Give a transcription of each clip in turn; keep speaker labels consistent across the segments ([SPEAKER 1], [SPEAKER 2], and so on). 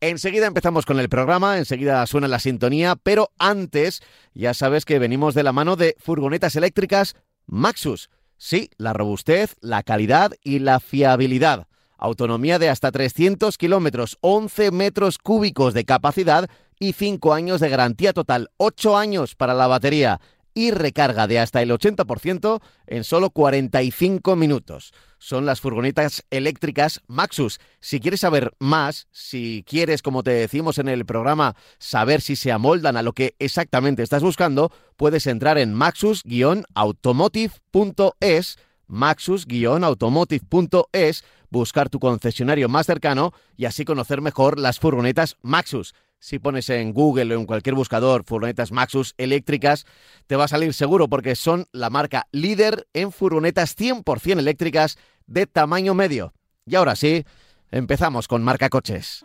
[SPEAKER 1] Enseguida empezamos con el programa, enseguida suena la sintonía, pero antes ya sabes que venimos de la mano de furgonetas eléctricas Maxus. Sí, la robustez, la calidad y la fiabilidad. Autonomía de hasta 300 kilómetros, 11 metros cúbicos de capacidad y 5 años de garantía total, 8 años para la batería y recarga de hasta el 80% en solo 45 minutos. Son las furgonetas eléctricas Maxus. Si quieres saber más, si quieres, como te decimos en el programa, saber si se amoldan a lo que exactamente estás buscando, puedes entrar en maxus-automotive.es maxus-automotive.es, buscar tu concesionario más cercano y así conocer mejor las furgonetas Maxus. Si pones en Google o en cualquier buscador furgonetas Maxus eléctricas, te va a salir seguro porque son la marca líder en furgonetas 100% eléctricas de tamaño medio. Y ahora sí, empezamos con marca coches.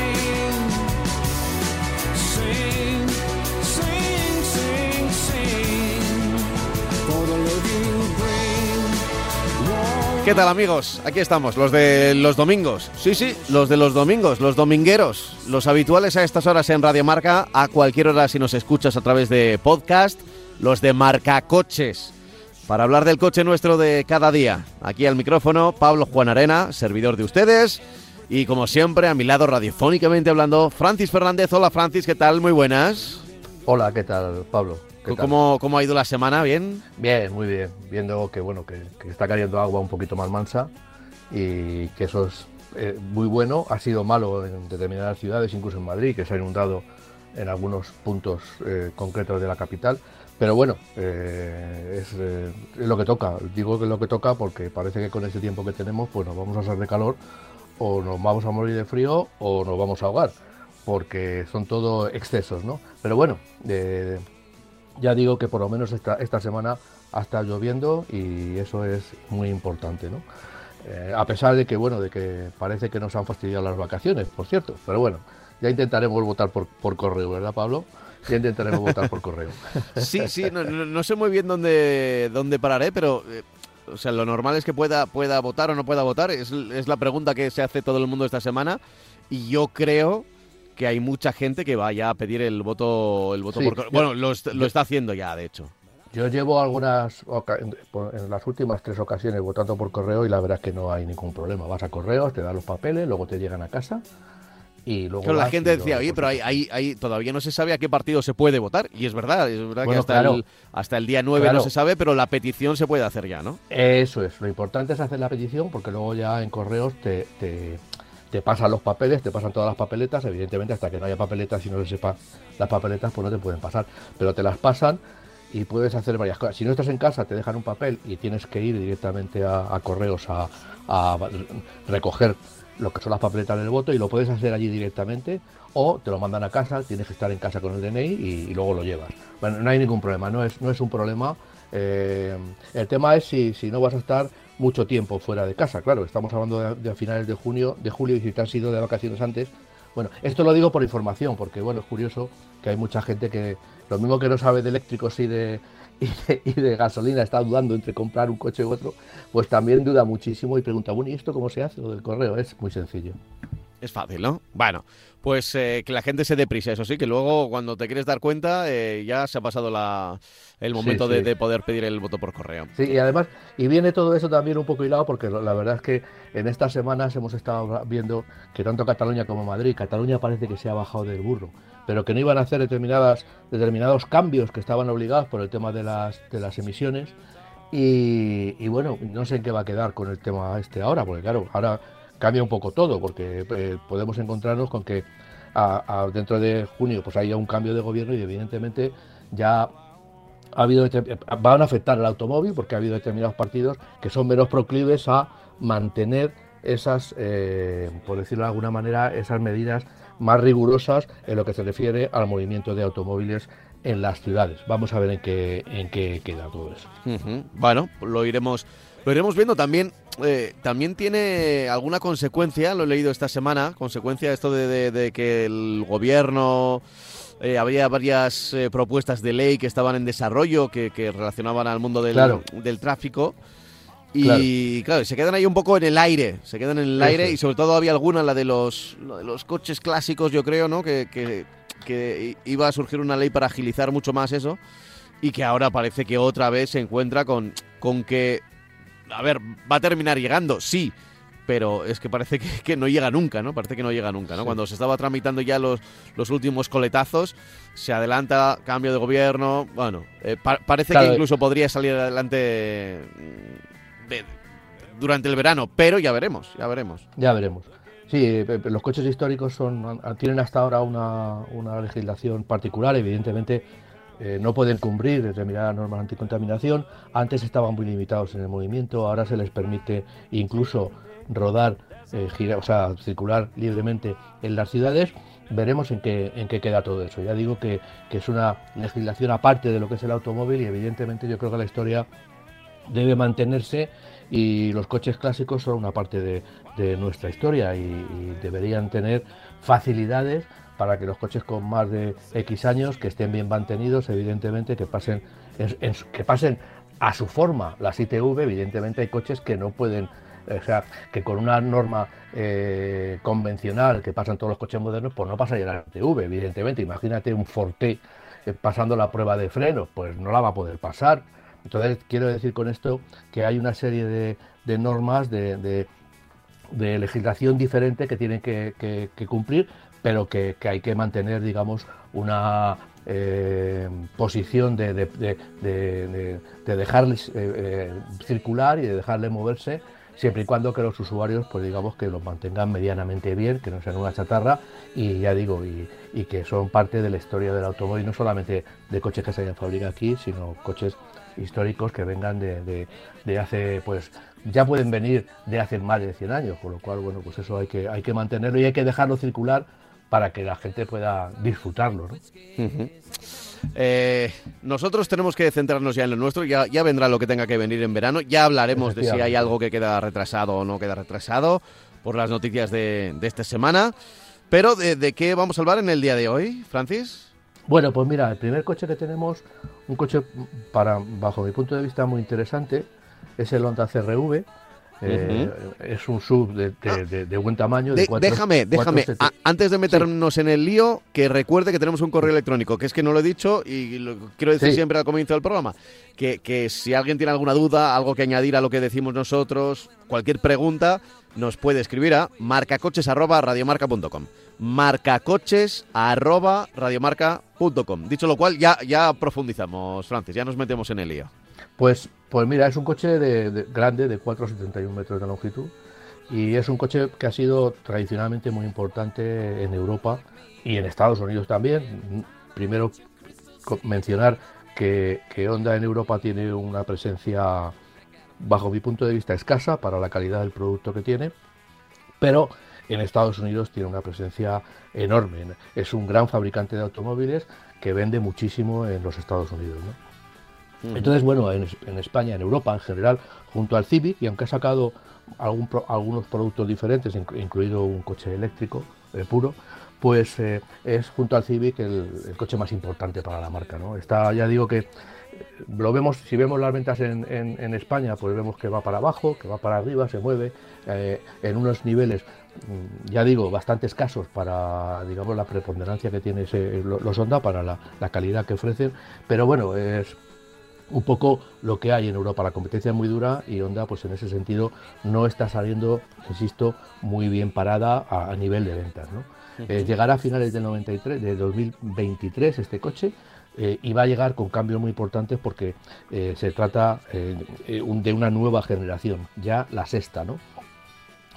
[SPEAKER 1] ¿Qué tal amigos? Aquí estamos, los de los domingos. Sí, sí, los de los domingos, los domingueros, los habituales a estas horas en Radio Marca, a cualquier hora si nos escuchas a través de podcast, los de Marca Coches. Para hablar del coche nuestro de cada día. Aquí al micrófono, Pablo Juan Arena, servidor de ustedes. Y como siempre, a mi lado radiofónicamente hablando, Francis Fernández. Hola Francis, ¿qué tal? Muy buenas.
[SPEAKER 2] Hola, ¿qué tal, Pablo?
[SPEAKER 1] ¿Cómo, ¿Cómo, ha ido la semana? ¿Bien?
[SPEAKER 2] Bien, muy bien. Viendo que bueno que, está cayendo agua un poquito más mansa y que eso es eh, muy bueno. Ha sido malo en determinadas ciudades, incluso en Madrid, que se ha inundado en algunos puntos eh, concretos de la capital. Pero bueno, eh, es, lo que toca. Digo que es lo que toca porque parece que con este tiempo que tenemos, pues nos vamos a hacer de calor o nos vamos a morir de frío o nos vamos a ahogar porque son todo excesos, ¿no? Pero bueno, ya digo que por lo menos esta, esta semana ha estado lloviendo y eso es muy importante, ¿no? Eh, a pesar de que, bueno, de que parece que nos han fastidiado las vacaciones, por cierto, pero bueno, ya intentaremos votar por, por correo, ¿verdad, Pablo? Ya intentaremos votar por correo.
[SPEAKER 1] Sí, sí, no, sé muy bien dónde, dónde pararé, pero... Eh, o sea, lo normal es que pueda, pueda votar o no pueda votar. Es, es la pregunta que se hace todo el mundo esta semana. Y yo creo que hay mucha gente que vaya a pedir el voto, el voto por... Bueno, lo, está haciendo ya, de hecho.
[SPEAKER 2] Yo llevo algunas, en las últimas tres ocasiones votando por correo y la verdad es que no hay ningún problema. Vas a correos, te dan los papeles, luego te llegan a casa y luego...
[SPEAKER 1] Pero la gente decía, oye, pero hay, todavía no se sabe a qué partido se puede votar. Y es verdad, es verdad que hasta, el, hasta el día 9 no se sabe, pero la petición se puede hacer ya, ¿no?
[SPEAKER 2] Eso es, lo importante es hacer la petición porque luego ya en correos te te pasan los papeles, te pasan todas las papeletas, evidentemente hasta que no haya papeletas y no se sepa las papeletas, pues no te pueden pasar, pero te las pasan y puedes hacer varias cosas. Si no estás en casa, te dejan un papel y tienes que ir directamente a, correos a, recoger lo que son las papeletas del voto y lo puedes hacer allí directamente o te lo mandan a casa, tienes que estar en casa con el DNI y, luego lo llevas. Bueno, no hay ningún problema, no es, no es un problema. Eh, el tema es si, si no vas a estar mucho tiempo fuera de casa. Claro, estamos hablando de, finales de junio, de julio y si te has ido de vacaciones antes. Bueno, esto lo digo por información, porque bueno, es curioso que hay mucha gente que, lo mismo que no sabe de eléctricos y de, y de, gasolina, está dudando entre comprar un coche u otro, pues también duda muchísimo y pregunta, bueno, ¿y esto cómo se hace lo del correo? Es muy sencillo.
[SPEAKER 1] Es fácil, ¿no? Bueno, pues eh, que la gente se dé prisa, eso sí, que luego cuando te quieres dar cuenta eh, ya se ha pasado la, el momento De, poder pedir el voto por correo.
[SPEAKER 2] Sí, y además, y viene todo eso también un poco hilado porque la verdad es que en estas semanas hemos estado viendo que tanto Cataluña como Madrid, Cataluña parece que se ha bajado del burro, pero que no iban a hacer determinadas, determinados cambios que estaban obligados por el tema de las, de las emisiones Y, bueno, no sé en qué va a quedar con el tema este ahora, porque claro, ahora cambia un poco todo, porque eh, podemos encontrarnos con que dentro de junio pues haya un cambio de gobierno y evidentemente ya ha habido van a afectar al automóvil porque ha habido determinados partidos que son menos proclives a mantener esas, eh, por decirlo de alguna manera, esas medidas más rigurosas en lo que se refiere al movimiento de automóviles en las ciudades. Vamos a ver en qué, en qué queda todo eso.
[SPEAKER 1] Bueno, lo iremos, lo iremos viendo también. Eh, también tiene alguna consecuencia, lo he leído esta semana, consecuencia esto de, que el gobierno eh, había varias eh, propuestas de ley que estaban en desarrollo que, relacionaban al mundo del, del tráfico. Y claro. se quedan ahí un poco en el aire, se quedan en el aire y sobre todo había alguna, la de los, de los coches clásicos, yo creo, ¿no? Que, que, que, iba a surgir una ley para agilizar mucho más eso y que ahora parece que otra vez se encuentra con, con que, a ver, va a terminar llegando, sí, pero es que parece que, no llega nunca, ¿no? Parece que no llega nunca, ¿no? Cuando se estaba tramitando ya los, los últimos coletazos, se adelanta cambio de gobierno, bueno, eh, parece que incluso podría salir adelante durante el verano, pero ya veremos, ya veremos.
[SPEAKER 2] Ya veremos. Sí, eh, los coches históricos son, tienen hasta ahora una, legislación particular, evidentemente eh, no pueden cumplir determinadas normas anticontaminación. Antes estaban muy limitados en el movimiento, ahora se les permite incluso rodar, eh, o sea, circular libremente en las ciudades. Veremos en qué, en qué queda todo eso. Ya digo que, que es una legislación aparte de lo que es el automóvil y evidentemente yo creo que la historia debe mantenerse y los coches clásicos son una parte de, nuestra historia y, deberían tener facilidades para que los coches con más de X años, que estén bien mantenidos, evidentemente, que pasen, que pasen a su forma las ITV, evidentemente hay coches que no pueden, o sea, que con una norma eh, convencional que pasan todos los coches modernos, pues no pasaría la ITV, evidentemente. Imagínate un Forte eh, pasando la prueba de freno, pues no la va a poder pasar entonces, quiero decir con esto que hay una serie de, normas, de, legislación diferente que tienen que, cumplir, pero que, hay que mantener, digamos, una eh, posición de, dejarles eh, eh, circular y de dejarle moverse siempre y cuando que los usuarios, pues digamos que los mantengan medianamente bien, que no sean una chatarra y ya digo, y, y que son parte de la historia del automóvil, no solamente de coches que se hayan fabricado aquí, sino coches históricos que vengan de, de, hace, pues ya pueden venir de hace más de 100 años, con lo cual, bueno, pues eso hay que, hay que mantenerlo y hay que dejarlo circular para que la gente pueda disfrutarlo.
[SPEAKER 1] Eh, nosotros tenemos que centrarnos ya en lo nuestro, ya, ya vendrá lo que tenga que venir en verano, ya hablaremos de si hay algo que queda retrasado o no queda retrasado por las noticias de, de esta semana. Pero ¿de, ¿de, qué vamos a hablar en el día de hoy, Francis?
[SPEAKER 2] Bueno, pues mira, el primer coche que tenemos, un coche para, bajo mi punto de vista muy interesante, es el Honda CRV. Eh, es un sub de, buen tamaño. De
[SPEAKER 1] déjame, déjame, antes de meternos en el lío, que recuerde que tenemos un correo electrónico, que es que no lo he dicho y lo quiero decir siempre al comienzo del programa, que, que si alguien tiene alguna duda, algo que añadir a lo que decimos nosotros, cualquier pregunta, nos puede escribir a marcacoches.radiomarca.com marcacoches.radiomarca.com Dicho lo cual, ya, ya profundizamos, Francis, ya nos metemos en el lío.
[SPEAKER 2] Pues, pues mira, es un coche de, grande, de 4,71 metros de longitud, y es un coche que ha sido tradicionalmente muy importante en Europa y en Estados Unidos también. Primero mencionar que, que Honda en Europa tiene una presencia bajo mi punto de vista, escasa para la calidad del producto que tiene, pero en Estados Unidos tiene una presencia enorme. Es un gran fabricante de automóviles que vende muchísimo en los Estados Unidos. Entonces, bueno, en, España, en Europa en general, junto al Civic, y aunque ha sacado algunos productos diferentes, incluido un coche eléctrico eh, puro, pues eh, es junto al Civic el, coche más importante para la marca. ¿no? Está, ya digo que lo vemos, si vemos las ventas en, España, pues vemos que va para abajo, que va para arriba, se mueve eh, en unos niveles, mm, ya digo, bastante escasos para, digamos, la preponderancia que tiene los Honda, para la, calidad que ofrecen, pero bueno, es un poco lo que hay en Europa. La competencia es muy dura y Honda, pues en ese sentido, no está saliendo, insisto, muy bien parada a, nivel de ventas. ¿no? Eh, llegará a finales del 93, de 2023 este coche eh, y va a llegar con cambios muy importantes porque eh, se trata de una nueva generación, ya la sexta, ¿no?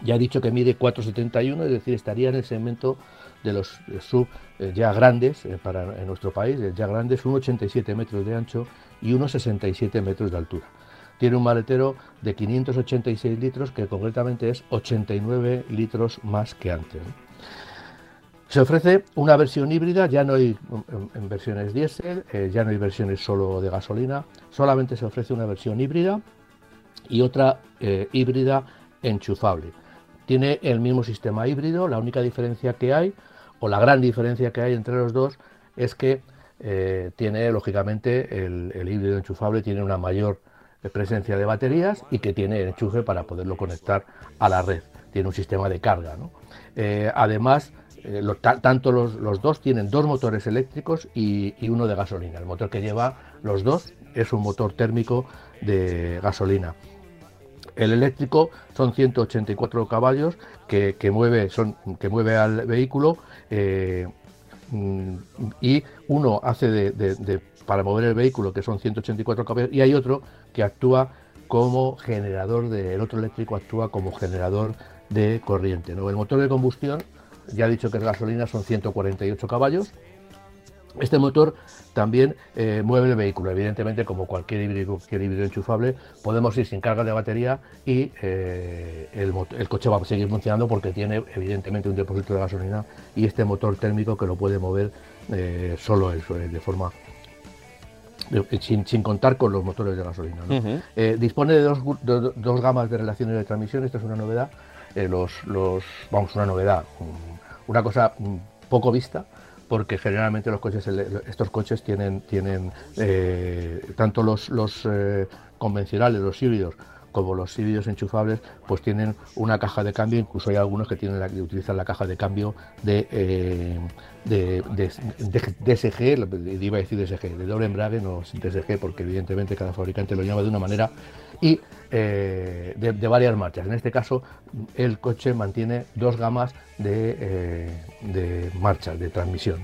[SPEAKER 2] Ya he dicho que mide 4,71, es decir, estaría en el segmento de los sub ya grandes para en nuestro país, ya grandes, 1,87 metros de ancho y 1,67 metros de altura. Tiene un maletero de 586 litros que concretamente es 89 litros más que antes. Se ofrece una versión híbrida, ya no hay en, versiones diésel, eh, ya no hay versiones solo de gasolina, solamente se ofrece una versión híbrida y otra eh, híbrida enchufable. Tiene el mismo sistema híbrido, la única diferencia que hay, o la gran diferencia que hay entre los dos, es que eh, tiene, lógicamente, el, híbrido enchufable tiene una mayor presencia de baterías y que tiene enchufe para poderlo conectar a la red. Tiene un sistema de carga. además, eh, tanto los, dos tienen dos motores eléctricos y, uno de gasolina. El motor que lleva los dos es un motor térmico de gasolina. El eléctrico son 184 caballos que, mueve, son, que mueve al vehículo eh, y uno hace de, para mover el vehículo que son 184 caballos y hay otro que actúa como generador de, otro eléctrico actúa como generador de corriente. El motor de combustión ya he dicho que es gasolina, son 148 caballos. Este motor también eh, mueve el vehículo, evidentemente como cualquier híbrido, enchufable, podemos ir sin carga de batería y eh, el, coche va a seguir funcionando porque tiene evidentemente un depósito de gasolina y este motor térmico que lo puede mover eh, solo de forma sin, contar con los motores de gasolina. dispone de dos, dos, gamas de relaciones de transmisión, esta es una novedad. los, los, vamos, una novedad, una cosa mm, poco vista porque generalmente los coches estos coches tienen tienen eh, tanto los, los eh, convencionales los híbridos como los híbridos enchufables pues tienen una caja de cambio. Incluso hay algunos que tienen la, que utilizan la caja de cambio de, eh, de, DSG iba a decir DSG de doble embrague no DSG porque evidentemente cada fabricante lo llama de una manera y eh, de, varias marchas. En este caso, el coche mantiene dos gamas de, eh, marchas, de transmisión.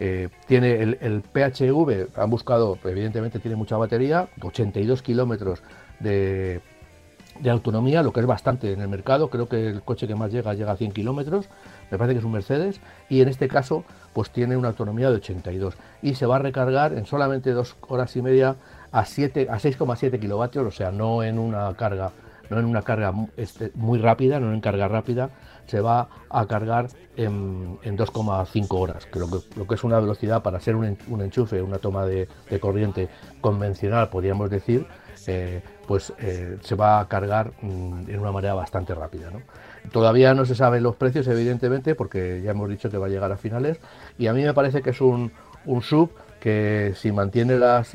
[SPEAKER 2] Eh, tiene el, PHV, han buscado, evidentemente tiene mucha batería, 82 kilómetros de, autonomía, lo que es bastante en el mercado. Creo que el coche que más llega llega a 100 kilómetros, me parece que es un Mercedes, y en este caso, pues tiene una autonomía de 82 y se va a recargar en solamente dos horas y media a, 7, a 6,7 kilovatios, o sea, no en una carga, no en una carga este, muy rápida, no en carga rápida, se va a cargar en, 2,5 horas, que lo, que es una velocidad para ser un, enchufe, una toma de, corriente convencional, podríamos decir, eh, pues eh, se va a cargar mm, en una manera bastante rápida. Todavía no se saben los precios, evidentemente, porque ya hemos dicho que va a llegar a finales, y a mí me parece que es un sub que si mantiene las,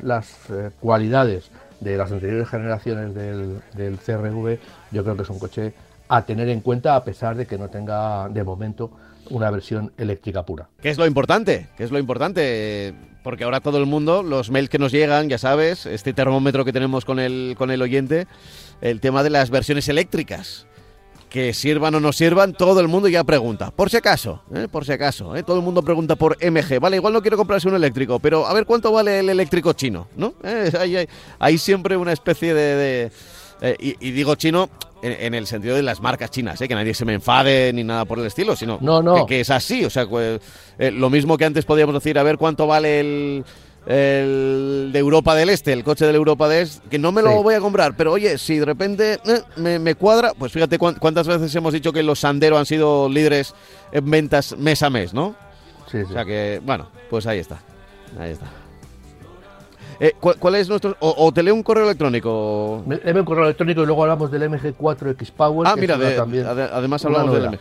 [SPEAKER 2] eh, cualidades de las anteriores generaciones del, CRV, yo creo que es un coche a tener en cuenta a pesar de que no tenga de momento una versión eléctrica pura.
[SPEAKER 1] ¿Qué es lo importante? ¿Qué es lo importante? Porque ahora todo el mundo, los mails que nos llegan, ya sabes, este termómetro que tenemos con el, con el oyente, el tema de las versiones eléctricas que sirvan o no sirvan, todo el mundo ya pregunta. Por si acaso, ¿eh? por si acaso, ¿eh? todo el mundo pregunta por MG. Vale, igual no quiero comprarse un eléctrico, pero a ver cuánto vale el eléctrico chino, ¿no? ¿Eh? Hay, siempre una especie de... y, digo chino en, el sentido de las marcas chinas, que nadie se me enfade ni nada por el estilo, sino
[SPEAKER 2] no,
[SPEAKER 1] Que, es así. O sea, pues, lo mismo que antes podíamos decir, a ver cuánto vale el el de Europa del Este, el coche de Europa del Este, que no me lo voy a comprar, pero oye, si de repente eh, me, cuadra, pues fíjate cuántas veces hemos dicho que los Sandero han sido líderes en ventas mes a mes, ¿no? Sí, sí. O sea que, bueno, pues ahí está. Ahí está. Eh, ¿cuál, es nuestro.? O, te leo un correo electrónico.
[SPEAKER 2] Léeme un correo electrónico y luego hablamos del MG4X Power.
[SPEAKER 1] Ah, mira, también además hablamos del MG.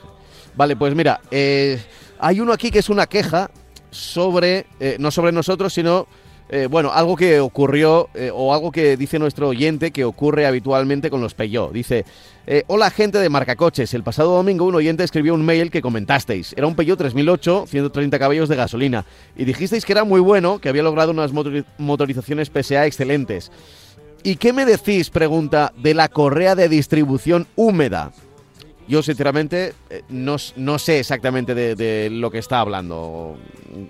[SPEAKER 1] Vale, pues mira, eh, hay uno aquí que es una queja sobre, eh, no sobre nosotros, sino, eh, bueno, algo que ocurrió eh, o algo que dice nuestro oyente que ocurre habitualmente con los Peugeot. Dice, hola gente de Marcacoches, el pasado domingo un oyente escribió un mail que comentasteis. Era un Peugeot 3008, 130 caballos de gasolina, y dijisteis que era muy bueno, que había logrado unas motorizaciones PSA excelentes. ¿Y qué me decís, pregunta, de la correa de distribución húmeda? Yo sinceramente eh, no, sé exactamente de, lo que está hablando,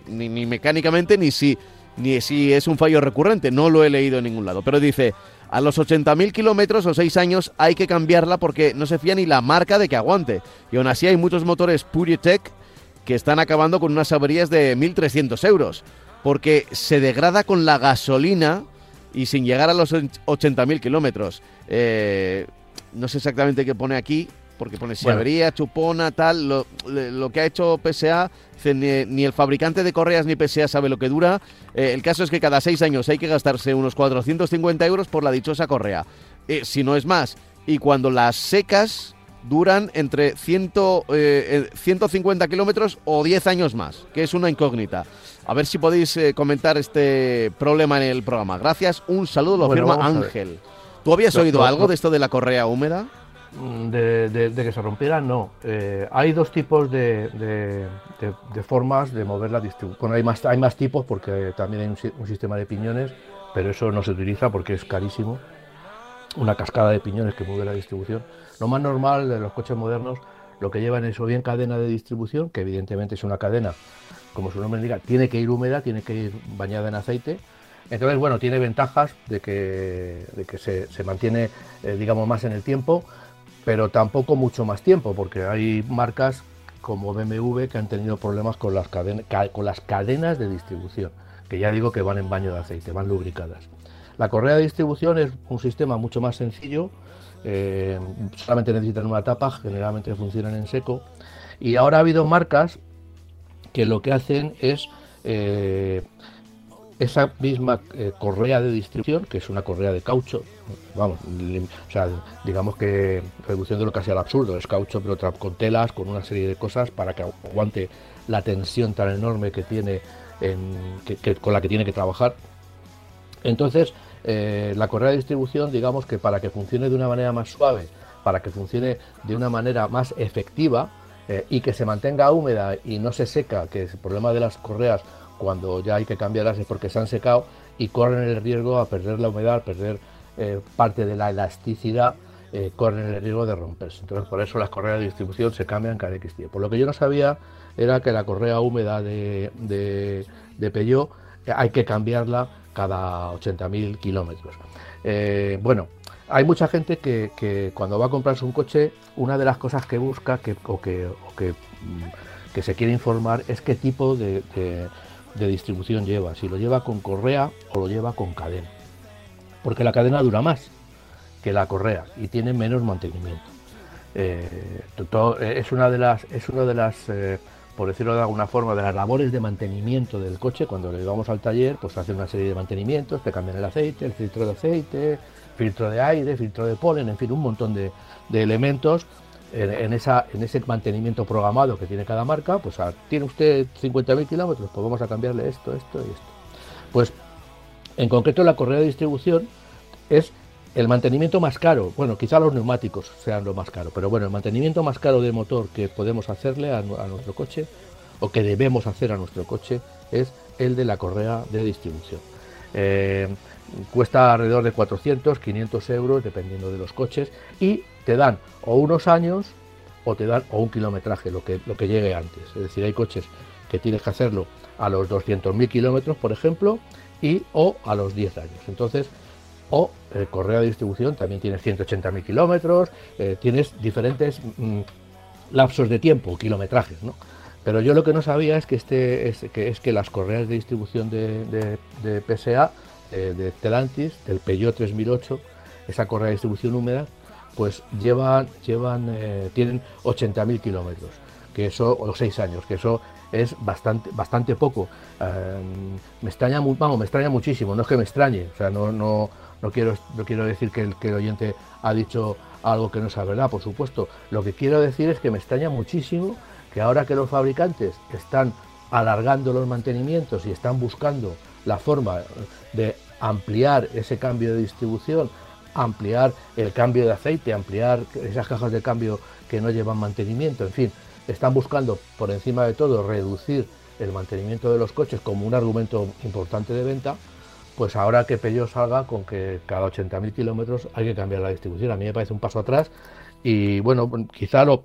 [SPEAKER 1] ni, mecánicamente, ni si ni si es un fallo recurrente, no lo he leído en ningún lado. Pero dice, a los 80.000 kilómetros o 6 años hay que cambiarla porque no se fía ni la marca de que aguante. Y aún así hay muchos motores Puritech que están acabando con unas averías de 1.300 euros. Porque se degrada con la gasolina y sin llegar a los 80.000 kilómetros. Eh, no sé exactamente qué pone aquí, porque pone si avería, chupona, tal. Lo, lo, que ha hecho PSA, ni, el fabricante de correas ni PSA sabe lo que dura. Eh, el caso es que cada seis años hay que gastarse unos 450 euros por la dichosa correa. Eh, si no es más. Y cuando las secas duran entre 100, 150 kilómetros o 10 años más, que es una incógnita. A ver si podéis comentar este problema en el programa. Gracias, un saludo, lo firma Ángel. ¿Tú habías oído algo de esto de la correa húmeda?
[SPEAKER 2] Mm, de, que se rompiera, no. Eh, hay dos tipos de, formas de mover la distribución. Bueno, hay más, hay más tipos porque también hay un, sistema de piñones, pero eso no se utiliza porque es carísimo. Una cascada de piñones que mueve la distribución. Lo más normal de los coches modernos, lo que llevan es o bien cadena de distribución, que evidentemente es una cadena, como su nombre indica, tiene que ir húmeda, tiene que ir bañada en aceite. Entonces, bueno, tiene ventajas de que, que se, mantiene, eh, digamos, más en el tiempo pero tampoco mucho más tiempo, porque hay marcas como BMW que han tenido problemas con las, cadenas, con las cadenas de distribución, que ya digo que van en baño de aceite, van lubricadas. La correa de distribución es un sistema mucho más sencillo, eh, solamente necesitan una tapa, generalmente funcionan en seco, y ahora ha habido marcas que lo que hacen es eh, esa misma eh, correa de distribución, que es una correa de caucho, vamos, o sea, digamos que reduciendo lo casi al absurdo, es caucho pero con telas, con una serie de cosas para que aguante la tensión tan enorme que tiene, con la que tiene que trabajar. Entonces, eh, la correa de distribución, digamos que para que funcione de una manera más suave, para que funcione de una manera más efectiva eh, y que se mantenga húmeda y no se seca, que es el problema de las correas cuando ya hay que cambiarlas es porque se han secado y corren el riesgo a perder la humedad, perder eh, parte de la elasticidad, eh, corren el riesgo de romperse. Entonces por eso las correas de distribución se cambian cada X tiempo. Lo que yo no sabía era que la correa húmeda de, de, de eh, hay que cambiarla cada 80.000 kilómetros. bueno, hay mucha gente que, cuando va a comprarse un coche, una de las cosas que busca que, o, que, mm, que, se quiere informar es qué tipo de distribución lleva, si lo lleva con correa o lo lleva con cadena. Porque la cadena dura más que la correa y tiene menos mantenimiento. Eh, eh, es una de las, es una de las eh, por decirlo de alguna forma, de las labores de mantenimiento del coche. Cuando le llevamos al taller, pues hace una serie de mantenimientos, te cambian el aceite, el filtro de aceite, filtro de aire, filtro de polen, en fin, un montón de, de elementos en, esa, en ese mantenimiento programado que tiene cada marca, pues tiene usted 50.000 kilómetros, pues vamos a cambiarle esto, esto y esto. Pues en concreto la correa de distribución es el mantenimiento más caro, bueno, quizá los neumáticos sean lo más caro, pero bueno, el mantenimiento más caro de motor que podemos hacerle a, nuestro coche o que debemos hacer a nuestro coche es el de la correa de distribución. Eh, cuesta alrededor de 400, 500 euros, dependiendo de los coches, y te dan o unos años o te dan o un kilometraje, lo que, lo que llegue antes. Es decir, hay coches que tienes que hacerlo a los 200.000 kilómetros, por ejemplo, y o a los 10 años. Entonces, o el correo de distribución también tienes 180.000 kilómetros, eh, tienes diferentes mm, lapsos de tiempo, kilometrajes, ¿no? Pero yo lo que no sabía es que, este, es, que, es que las correas de distribución de, PSA, eh, de Telantis, del Peugeot 3008, esa correa de distribución húmeda, pues llevan, llevan eh, tienen 80.000 kilómetros, que eso, o 6 años, que eso es bastante, bastante poco. Eh, me extraña, vamos, me extraña muchísimo, no es que me extrañe, o sea, no, no, no, quiero, no quiero decir que el, que el oyente ha dicho algo que no es verdad, por supuesto. Lo que quiero decir es que me extraña muchísimo que ahora que los fabricantes están alargando los mantenimientos y están buscando la forma de ampliar ese cambio de distribución ampliar el cambio de aceite, ampliar esas cajas de cambio que no llevan mantenimiento, en fin, están buscando por encima de todo reducir el mantenimiento de los coches como un argumento importante de venta, pues ahora que Peugeot salga con que cada 80.000 kilómetros hay que cambiar la distribución, a mí me parece un paso atrás y bueno, quizá lo,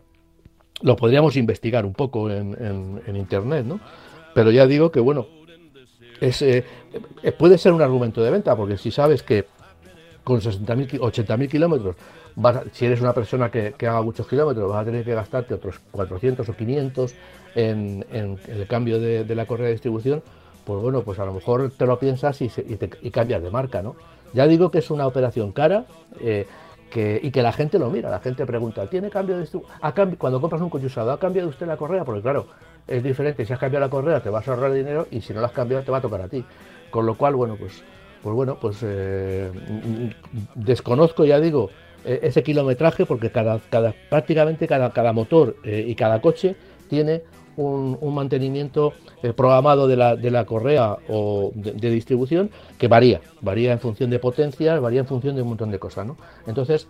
[SPEAKER 2] lo podríamos investigar un poco en, internet, ¿no? Pero ya digo que bueno, es, eh, puede ser un argumento de venta, porque si sabes que con 60.000, 80.000 kilómetros, si eres una persona que, haga muchos kilómetros, vas a tener que gastarte otros 400 o 500 en, el cambio de, la correa de distribución, pues bueno, pues a lo mejor te lo piensas y, cambias de marca, ¿no? Ya digo que es una operación cara eh, y que la gente lo mira, la gente pregunta, ¿tiene cambio de distribución? Cuando compras un coche usado, ¿ha cambiado usted la correa? Porque claro, es diferente, si has cambiado la correa te vas a ahorrar dinero y si no la has cambiado te va a tocar a ti. Con lo cual, bueno, pues, pues bueno, pues eh, desconozco, ya digo, e, ese kilometraje porque cada, cada prácticamente cada, cada motor eh, y cada coche tiene un, mantenimiento eh, programado de la, de la, correa o de, distribución que varía, varía en función de potencias, varía en función de un montón de cosas, ¿no? Entonces,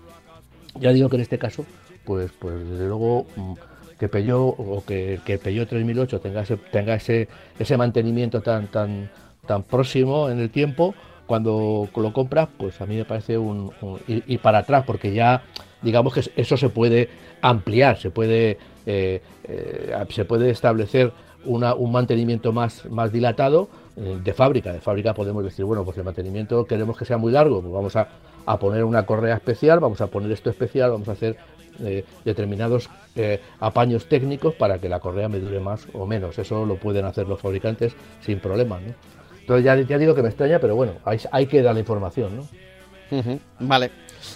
[SPEAKER 2] ya digo que en este caso, pues, pues desde luego mm, que Peugeot o que, que Peugeot 3008 tenga ese, tenga ese, ese mantenimiento tan, tan, tan próximo en el tiempo, cuando lo compras, pues a mí me parece un, y para atrás, porque ya digamos que eso se puede ampliar, se puede eh, eh, se puede establecer un mantenimiento más, más dilatado eh, de fábrica. De fábrica podemos decir, bueno, pues el mantenimiento queremos que sea muy largo, pues vamos a, poner una correa especial, vamos a poner esto especial, vamos a hacer determinados apaños técnicos para que la correa me dure más o menos. Eso lo pueden hacer los fabricantes sin problema. Entonces ya, ya digo que me extraña, pero bueno, hay, hay que dar la información. ¿no?
[SPEAKER 1] Vale.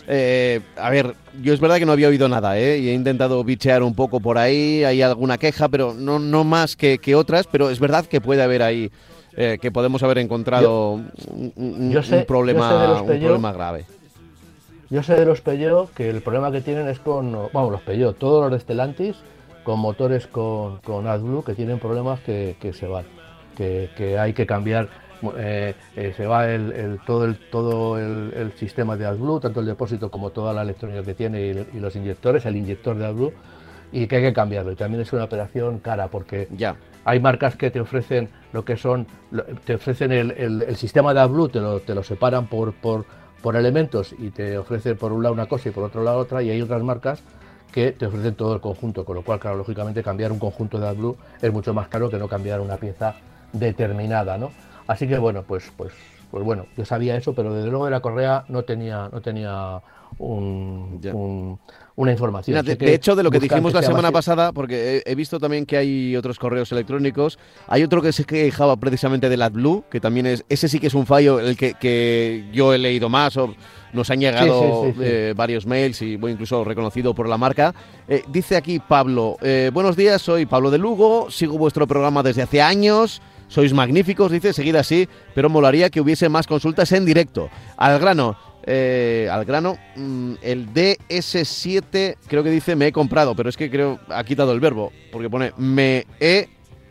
[SPEAKER 1] Eh, a ver, yo es verdad que no había oído nada, ¿eh? Y he intentado bichear un poco por ahí, hay alguna queja, pero no, no más que, otras, pero es verdad que puede haber ahí, eh, que podemos haber encontrado un, problema, un problema grave.
[SPEAKER 2] Yo sé de los Peugeot que el problema que tienen es con, vamos, los Peugeot, todos los de Stellantis, con motores con, con AdBlue, que tienen problemas que, se van, que, que hay que cambiar eh, eh, se va el, todo, el, todo el, sistema de AdBlue, tanto el depósito como toda la electrónica que tiene y, los inyectores, el inyector de AdBlue, y que hay que cambiarlo. Y también es una operación cara porque
[SPEAKER 1] ya.
[SPEAKER 2] hay marcas que te ofrecen lo que son, te ofrecen el, sistema de AdBlue, te lo, te lo separan por, por, por elementos y te ofrecen por un lado una cosa y por otro lado otra, y hay otras marcas que te ofrecen todo el conjunto, con lo cual, claro, lógicamente cambiar un conjunto de AdBlue es mucho más caro que no cambiar una pieza determinada, ¿no? Así que bueno, pues, pues, pues bueno, yo sabía eso, pero desde luego de la correa no tenía, no tenía un, una información.
[SPEAKER 1] de, hecho, de lo que dijimos la semana pasada, porque he, visto también que hay otros correos electrónicos, hay otro que se quejaba precisamente del AdBlue, que también es, ese sí que es un fallo, el que, que yo he leído más o nos han llegado eh, varios mails y bueno, incluso reconocido por la marca. Eh, dice aquí Pablo, eh, buenos días, soy Pablo de Lugo, sigo vuestro programa desde hace años. Sois magníficos, dice, seguida así, pero molaría que hubiese más consultas en directo. Al grano, eh, al grano, mm, el DS7 creo que dice me he comprado, pero es que creo ha quitado el verbo, porque pone me he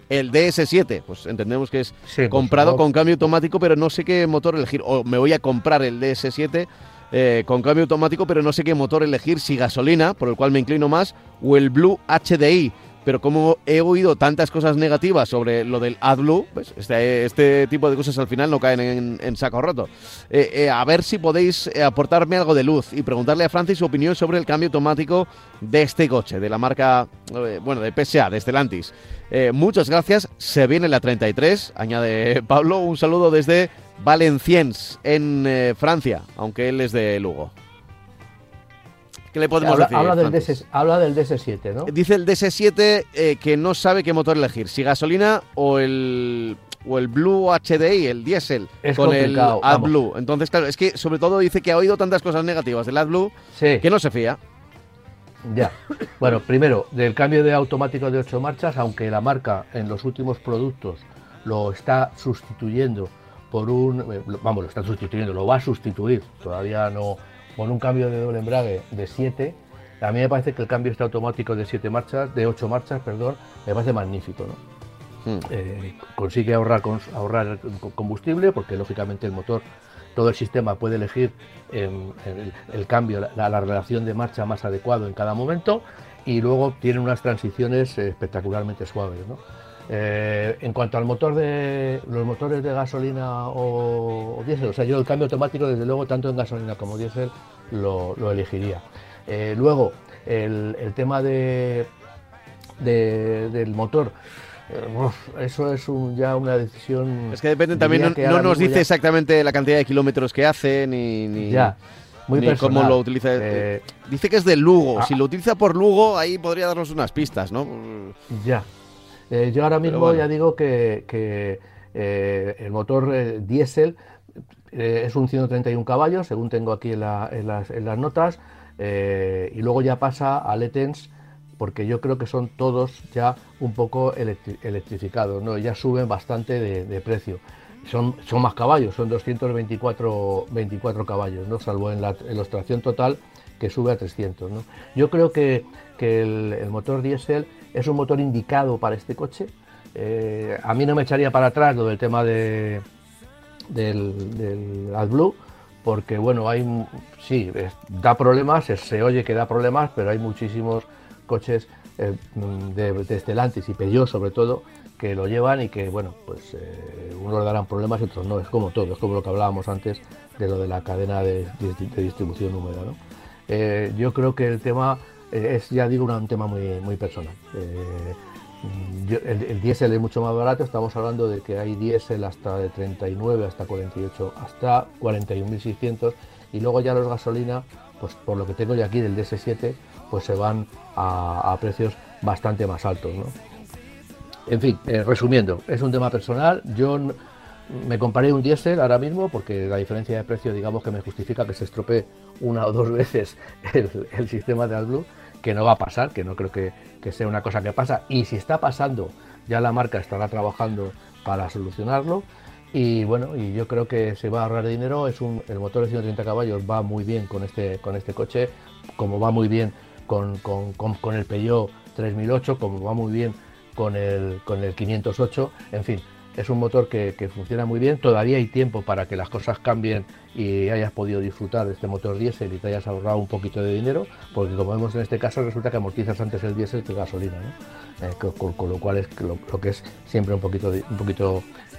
[SPEAKER 1] el DS7, pues entendemos que es comprado con cambio automático, pero no sé qué motor elegir, o me voy a comprar el DS7 eh, con cambio automático, pero no sé qué motor elegir, si gasolina, por el cual me inclino más, o el Blue HDI pero como he oído tantas cosas negativas sobre lo del AdBlue, pues este, este tipo de cosas al final no caen en, saco roto. Eh, eh, a ver si podéis eh, aportarme algo de luz y preguntarle a Francis su opinión sobre el cambio automático de este coche, de la marca, bueno, de PSA, de Stellantis. muchas gracias, se viene la 33, añade Pablo, un saludo desde Valenciennes, en Francia, aunque él es de Lugo. ¿Qué le podemos decir?
[SPEAKER 2] Habla del, DS, habla del, DS7, ¿no?
[SPEAKER 1] Dice el DS7 eh, que no sabe qué motor elegir, si gasolina o el o el Blue HDI, el diésel, con el AdBlue. Entonces, claro, es que sobre todo dice que ha oído tantas cosas negativas del AdBlue que no se fía.
[SPEAKER 2] Ya. Bueno, primero, del cambio de automático de 8 marchas, aunque la marca en los últimos productos lo está sustituyendo por un. Eh, vamos, lo está sustituyendo, lo va a sustituir. Todavía no, con un cambio de doble embrague de 7, a mí me parece que el cambio este automático de 7 marchas, de 8 marchas, perdón, me parece magnífico. Hmm. Eh, consigue ahorrar, ahorrar combustible porque lógicamente el motor, todo el sistema puede elegir em, el, cambio, la, relación de marcha más adecuado en cada momento y luego tiene unas transiciones espectacularmente suaves. Eh, en cuanto al motor de los motores de gasolina o, diésel, o sea, yo el cambio automático, desde luego, tanto en gasolina como diésel, lo, elegiría. Eh, luego, el, tema de, del motor, Eh, eso es ya una decisión.
[SPEAKER 1] Es que depende también, no, nos dice exactamente la cantidad de kilómetros que hace ni, ni,
[SPEAKER 2] ya, muy
[SPEAKER 1] ni cómo lo utiliza. Eh, dice que es de Lugo. Ah. Si lo utiliza por Lugo, ahí podría darnos unas pistas, ¿no?
[SPEAKER 2] Ya. Yo ahora mismo ya digo que, el motor diésel es un 131 caballos, según tengo aquí en, las, en las, notas, y luego ya pasa a Letens porque yo creo que son todos ya un poco electrificados, ¿no? ya suben bastante de, precio. Son, son, más caballos, son 224 24 caballos, ¿no? salvo en la ilustración total que sube a 300. ¿no? Yo creo que, el, motor diésel es un motor indicado para este coche. Eh, a mí no me echaría para atrás lo del tema de, del, del AdBlue, porque bueno, hay sí, da problemas, se oye que da problemas, pero hay muchísimos coches eh, de, de, y Peugeot sobre todo que lo llevan y que bueno pues eh, unos darán problemas y otros no es como todo es como lo que hablábamos antes de lo de la cadena de, distribución húmeda eh, yo creo que el tema es ya digo un tema muy muy personal el, el, diésel es mucho más barato, estamos hablando de que hay diésel hasta de 39 hasta 48, hasta 41.600 y luego ya los gasolina, pues por lo que tengo yo aquí del DS7, pues se van a, precios bastante más altos. En fin, eh, resumiendo, es un tema personal. Yo me compraré un diésel ahora mismo porque la diferencia de precio, digamos que me justifica que se estropee una o dos veces el, sistema de AdBlue, que no va a pasar, que no creo que, sea una cosa que pasa. Y si está pasando, ya la marca estará trabajando para solucionarlo. Y bueno, y yo creo que se va a ahorrar dinero. Es un, el motor de 130 caballos va muy bien con este, con este coche, como va muy bien con, el Peugeot 3008, como va muy bien con el, con el 508, en fin, es un motor que, funciona muy bien, todavía hay tiempo para que las cosas cambien y hayas podido disfrutar de este motor diésel y te hayas ahorrado un poquito de dinero, porque como vemos en este caso resulta que amortizas antes el diésel que gasolina, eh, con, lo cual es lo, que es siempre un poquito,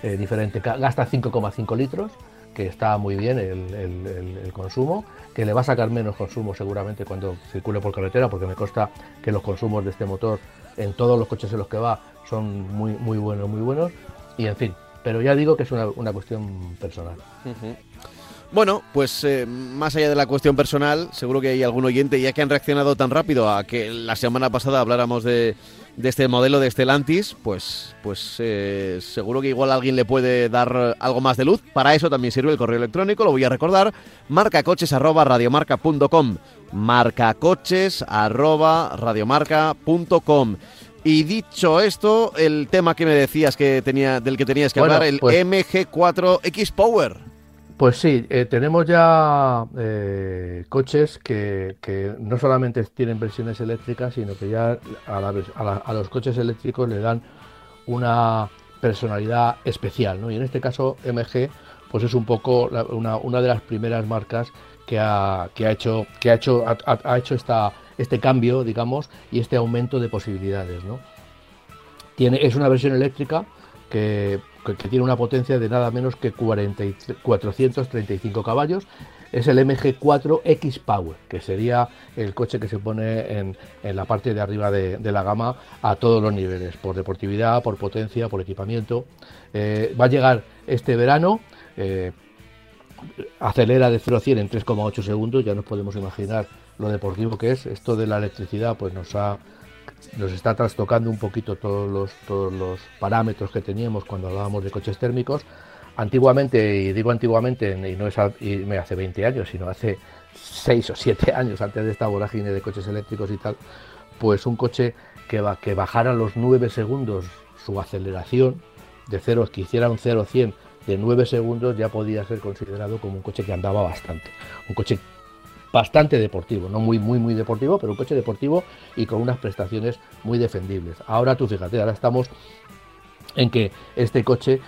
[SPEAKER 2] eh, diferente. Gasta 5,5 litros, que está muy bien el, consumo, que le va a sacar menos consumo seguramente cuando circule por carretera, porque me consta que los consumos de este motor en todos los coches en los que va son muy, muy buenos, muy buenos, y en fin, pero ya digo que es una, cuestión personal.
[SPEAKER 1] Bueno, pues eh, más allá de la cuestión personal, seguro que hay algún oyente, ya que han reaccionado tan rápido a que la semana pasada habláramos de, de este modelo de Stellantis, pues, pues eh, seguro que igual alguien le puede dar algo más de luz. Para eso también sirve el correo electrónico, lo voy a recordar, marcacoches@radiomarca.com, marcacoches@radiomarca.com. Y dicho esto, el tema que me decías que tenía, del que tenías que hablar, el pues MG4X Power.
[SPEAKER 2] Pues sí, eh, tenemos ya eh, coches que, no solamente tienen versiones eléctricas, sino que ya a, los coches eléctricos le dan una personalidad especial. ¿no? Y en este caso MG pues es un poco una, de las primeras marcas que ha, hecho, que ha hecho, ha, hecho esta, este cambio, digamos, y este aumento de posibilidades. ¿no? Tiene, es una versión eléctrica que que, tiene una potencia de nada menos que 435 caballos. Es el MG4 X Power, que sería el coche que se pone en, la parte de arriba de, la gama a todos los niveles, por deportividad, por potencia, por equipamiento. Eh, va a llegar este verano. Eh, acelera de 0 a 100 en 3,8 segundos, ya nos podemos imaginar lo deportivo que es. Esto de la electricidad pues nos ha nos está trastocando un poquito todos los, todos los parámetros que teníamos cuando hablábamos de coches térmicos. Antiguamente, y digo antiguamente, y no es me hace 20 años, sino hace 6 o 7 años antes de esta vorágine de coches eléctricos y tal, pues un coche que, va, que bajara los 9 segundos su aceleración de 0, que hiciera un 0 a 100 de 9 segundos ya podía ser considerado como un coche que andaba bastante. Un coche bastante deportivo, no muy, muy, muy deportivo, pero un coche deportivo y con unas prestaciones muy defendibles. Ahora tú fíjate, ahora estamos en que este coche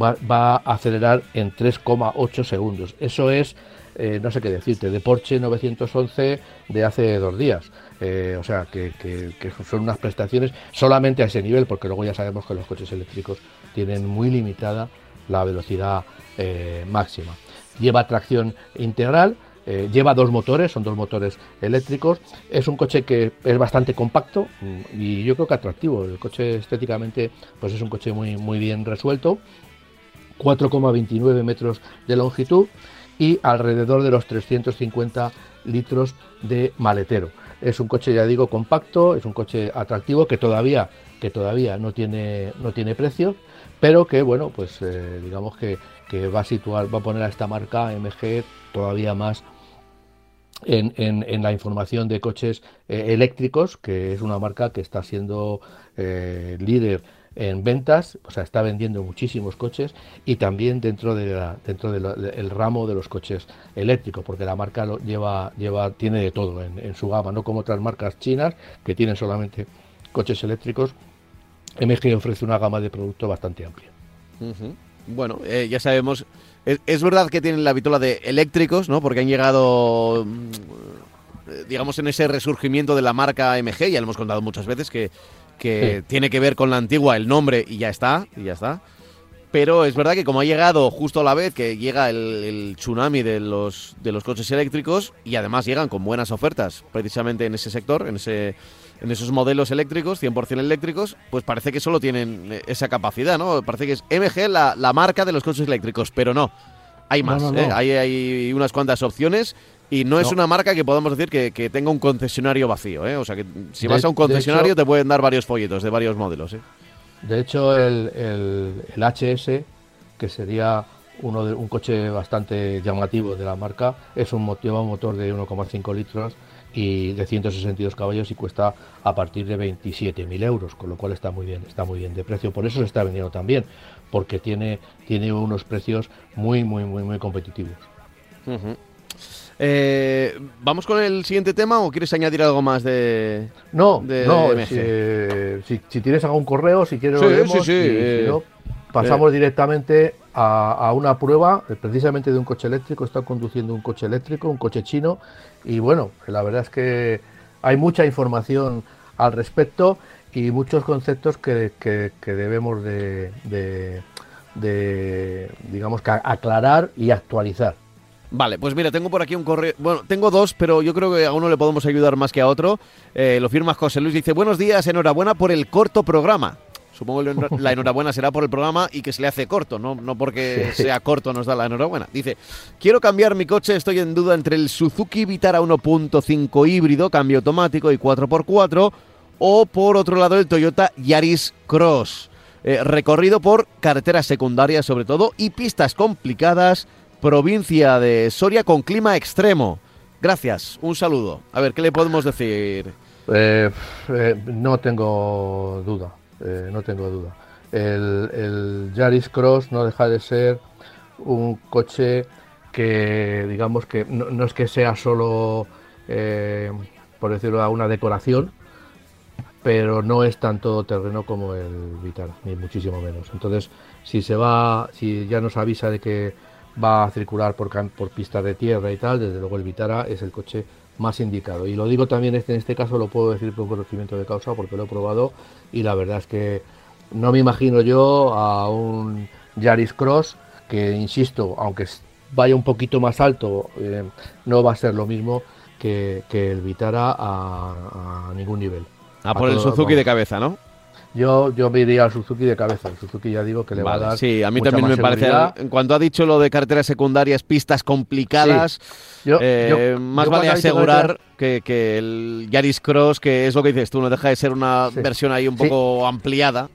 [SPEAKER 2] va, a acelerar en 3,8 segundos. Eso es, eh, no sé qué decirte, de Porsche 911 de hace dos días. Eh, o sea, que, son unas prestaciones solamente a ese nivel, porque luego ya sabemos que los coches eléctricos tienen muy limitada la velocidad eh, máxima. Lleva tracción integral, Eh, lleva dos motores, son dos motores eléctricos. Es un coche que es bastante compacto mm, y yo creo que atractivo. El coche estéticamente pues es un coche muy, muy bien resuelto. 4,29 metros de longitud y alrededor de los 350 litros de maletero. Es un coche, ya digo, compacto, es un coche atractivo que todavía, que todavía no, tiene, no tiene precio, pero que, bueno, pues eh, digamos que, va a situar, va a poner a esta marca MG todavía más en, la información de coches eh, eléctricos, que es una marca que está siendo eh, líder en ventas, o sea, está vendiendo muchísimos coches y también dentro de dentro del ramo de los coches eléctricos, porque la marca lo lleva, lleva, tiene de todo en, su gama, no como otras marcas chinas que tienen solamente coches eléctricos. MG ofrece una gama de productos bastante amplia.
[SPEAKER 1] Bueno, eh, ya sabemos, es, verdad que tienen la vitola de eléctricos, ¿no? Porque han llegado mm, digamos, en ese resurgimiento de la marca MG, ya lo hemos contado muchas veces, que que tiene que ver con la antigua, el nombre y ya está, y ya está. Pero es verdad que como ha llegado justo a la vez que llega el, tsunami de los, de los coches eléctricos y además llegan con buenas ofertas precisamente en ese sector, en, ese, en esos modelos eléctricos, 100% eléctricos, pues parece que solo tienen eh, esa capacidad, ¿no? Parece que es MG la, la marca de los coches eléctricos, pero no. Hay más, ¿eh? hay, hay unas cuantas opciones y no, es una marca que podamos decir que, tenga un concesionario vacío, ¿eh? O sea que si vas a un concesionario te pueden dar varios folletos de varios modelos, ¿eh?
[SPEAKER 2] De hecho, el, el, HS, que sería uno de, un coche bastante llamativo de la marca, es un, lleva un motor de 1,5 litros y de 162 caballos y cuesta a partir de 27.000 euros, con lo cual está muy bien, está muy bien de precio. Por eso se está vendiendo también, porque tiene, tiene unos precios muy, muy, muy, muy competitivos.
[SPEAKER 1] Eh, ¿Vamos con el siguiente tema o quieres añadir algo más de.?
[SPEAKER 2] No, no, si, tienes algún correo, si quieres, lo
[SPEAKER 1] sí, sí,
[SPEAKER 2] eh, pasamos directamente a, una prueba, eh, precisamente de un coche eléctrico. Está conduciendo un coche eléctrico, un coche chino, y bueno, la verdad es que hay mucha información al respecto y muchos conceptos que, debemos de, de, digamos, que aclarar y actualizar.
[SPEAKER 1] Vale, pues mira, tengo por aquí un correo. Bueno, tengo dos, pero yo creo que a uno le podemos ayudar más que a otro. Eh, lo firma José Luis. Dice: Buenos días, enhorabuena por el corto programa. Supongo que la enhorabuena será por el programa y que se le hace corto, no, no porque sea corto nos da la enhorabuena. Dice, quiero cambiar mi coche, estoy en duda entre el Suzuki Vitara 1.5 híbrido, cambio automático y 4x4, o por otro lado el Toyota Yaris Cross. Eh, recorrido por carreteras secundarias sobre todo y pistas complicadas provincia de Soria con clima extremo. Gracias, un saludo. A ver, ¿qué le podemos decir?
[SPEAKER 2] Eh, eh, no tengo duda, eh, no tengo duda. El, el, Yaris Cross no deja de ser un coche que, digamos que no, es que sea solo, por decirlo, una decoración, pero no es tanto terreno como el Vitara, ni muchísimo menos. Entonces, si se va, si ya nos avisa de que va a circular por, por pistas de tierra y tal, desde luego el Vitara es el coche más indicado. Y lo digo también este, en este caso, lo puedo decir por conocimiento de causa porque lo he probado y la verdad es que no me imagino yo a un Yaris Cross que, insisto, aunque vaya un poquito más alto, eh, no va a ser lo mismo que, el Vitara a, ningún nivel.
[SPEAKER 1] A, por el Suzuki de cabeza, ¿no?
[SPEAKER 2] Yo, yo me iría al Suzuki de cabeza. El Suzuki ya digo que le va a dar.
[SPEAKER 1] Sí, a mí también me parece. En cuanto ha dicho lo de carreteras secundarias, pistas complicadas, eh, más vale asegurar que, el Yaris Cross, que es lo que dices tú, no deja de ser una versión ahí un poco ampliada.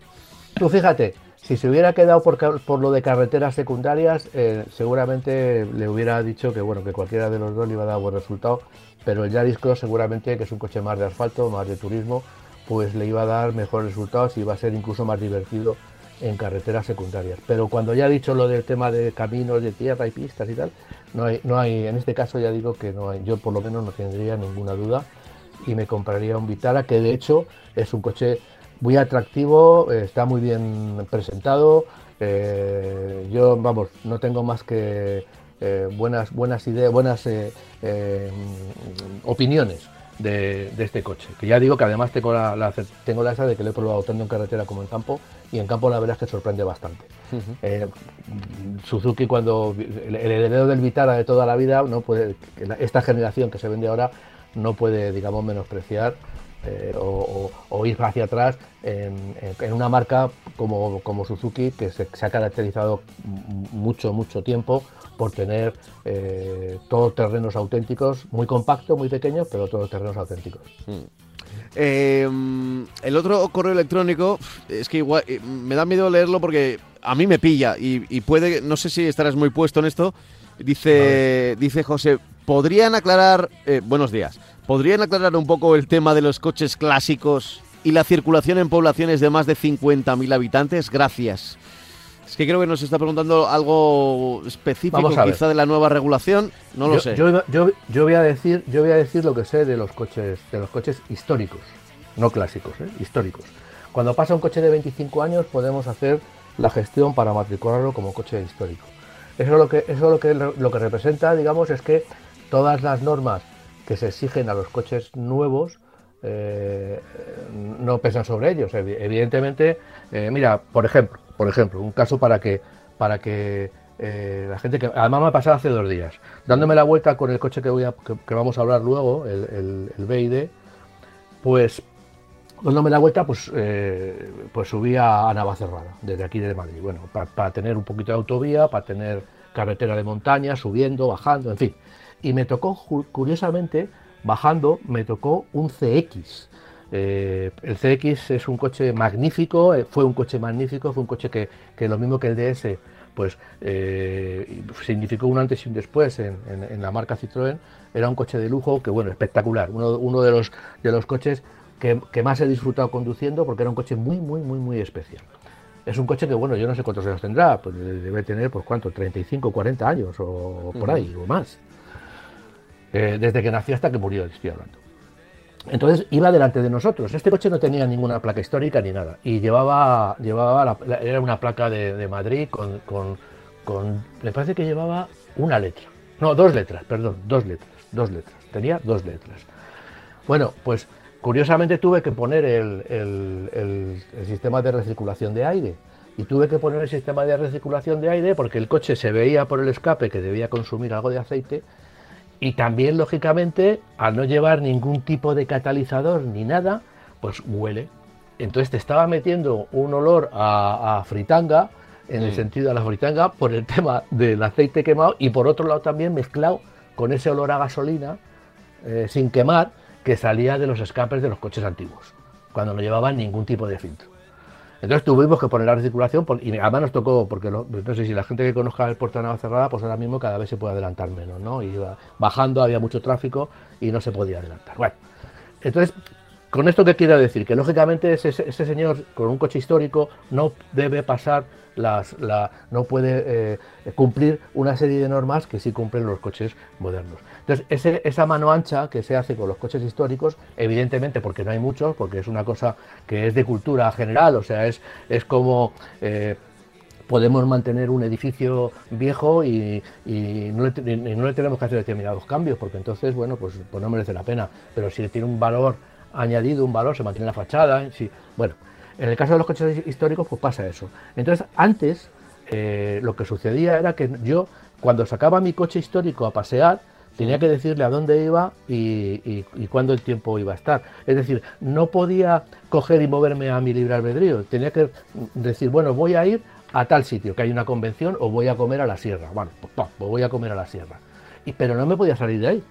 [SPEAKER 2] Tú fíjate, si se hubiera quedado por, por lo de carreteras secundarias, eh, seguramente le hubiera dicho que bueno que cualquiera de los dos le iba a dar buen resultado, pero el Yaris Cross seguramente que es un coche más de asfalto, más de turismo, pues le iba a dar mejores resultados y iba a ser incluso más divertido en carreteras secundarias. Pero cuando ya he dicho lo del tema de caminos de tierra y pistas y tal, no hay, no hay, en este caso ya digo que no hay, yo por lo menos no tendría ninguna duda y me compraría un Vitara que de hecho es un coche muy atractivo, eh, está muy bien presentado. Eh, yo, vamos, no tengo más que eh, buenas, buenas ideas, buenas opiniones de, este coche. Que ya digo que además tengo la, tengo la esa de que lo he probado tanto en carretera como en campo y en campo la verdad es que sorprende bastante. Eh, Suzuki cuando el, heredero del Vitara de toda la vida no puede esta generación que se vende ahora no puede digamos menospreciar eh, o, ir hacia atrás en, una marca como, como Suzuki que se, ha caracterizado mucho mucho tiempo por tener eh, todos terrenos auténticos, muy compactos, muy pequeños, pero todos terrenos auténticos. Hmm.
[SPEAKER 1] Em, el otro correo electrónico es que igual eh, me da miedo leerlo porque a mí me pilla y, puede, no sé si estarás muy puesto en esto. Dice, dice José, ¿podrían aclarar, eh, buenos días, ¿podrían aclarar un poco el tema de los coches clásicos y la circulación en poblaciones de más de 50.000 habitantes? Gracias. Es que creo que nos está preguntando algo específico quizá de la nueva regulación, no lo sé.
[SPEAKER 2] Yo, yo, voy a decir, yo voy a decir lo que sé de los coches, de los coches históricos, no clásicos, ¿eh? históricos. Cuando pasa un coche de 25 años podemos hacer la gestión para matricularlo como coche histórico. Eso lo que, eso lo que, lo que representa, digamos, es que todas las normas que se exigen a los coches nuevos eh, no pesan sobre ellos. Evidentemente, eh, mira, por ejemplo, por ejemplo, un caso para que, para que eh, la gente que además me ha pasado hace dos días, dándome la vuelta con el coche que, voy a, que, vamos a hablar luego, el, el, BID, pues dándome la vuelta, pues, eh, pues subí a, Navacerrada, desde aquí de Madrid. Bueno, para tener un poquito de autovía, para tener carretera de montaña, subiendo, bajando, en fin. Y me tocó, curiosamente, bajando, me tocó un CX. Eh, el CX es un coche magnífico, eh, fue un coche magnífico, fue un coche que, lo mismo que el DS, pues eh, significó un antes y un después en, la marca Citroën. Era un coche de lujo que, bueno, espectacular. Uno, de, los, de los coches que, más he disfrutado conduciendo porque era un coche muy, muy, muy, muy especial. Es un coche que, bueno, yo no sé cuántos años tendrá, pues debe tener, pues cuánto, 35, 40 años o por ahí, o más. Desde que nació hasta que murió, estoy hablando. Entonces iba delante de nosotros. Este coche no tenía ninguna placa histórica ni nada. Y llevaba, llevaba era una placa de, Madrid con, con, Me parece que llevaba una letra. No, dos letras, perdón, dos letras. Dos letras. Tenía dos letras. Bueno, pues curiosamente tuve que poner el sistema de recirculación de aire. Y tuve que poner el sistema de recirculación de aire porque el coche se veía por el escape que debía consumir algo de aceite y también, lógicamente, al no llevar ningún tipo de catalizador ni nada, pues huele. Entonces te estaba metiendo un olor a, fritanga, en el sentido de la fritanga, por el tema del aceite quemado y por otro lado también mezclado con ese olor a gasolina eh, sin quemar que salía de los escapes de los coches antiguos, cuando no llevaban ningún tipo de filtro. Entonces tuvimos que poner la recirculación y además nos tocó, porque no sé si la gente que conozca el puerto de Navacerrada, pues ahora mismo cada vez se puede adelantar menos, ¿no? Iba bajando, había mucho tráfico y no se podía adelantar. Bueno, entonces, ¿con esto qué quiero decir? Que lógicamente ese, señor con un coche histórico no debe pasar las, la, no puede eh, cumplir una serie de normas que sí cumplen los coches modernos. Entonces, esa mano ancha que se hace con los coches históricos, evidentemente porque no hay muchos, porque es una cosa que es de cultura general, o sea, es, es como... Eh, podemos mantener un edificio viejo y, no, le, tenemos que hacer determinados cambios, porque entonces, bueno, pues, pues, no merece la pena. Pero si tiene un valor añadido, un valor, se mantiene la fachada, sí, bueno, en el caso de los coches históricos, pues pasa eso. Entonces, antes, eh, lo que sucedía era que yo, cuando sacaba mi coche histórico a pasear, Tenía que decirle a dónde iba y, cuándo el tiempo iba a estar. Es decir, no podía coger y moverme a mi libre albedrío. Tenía que decir, bueno, voy a ir a tal sitio, que hay una convención, o voy a comer a la sierra. Bueno, pues, pues voy a comer a la sierra. Y, pero no me podía salir de ahí.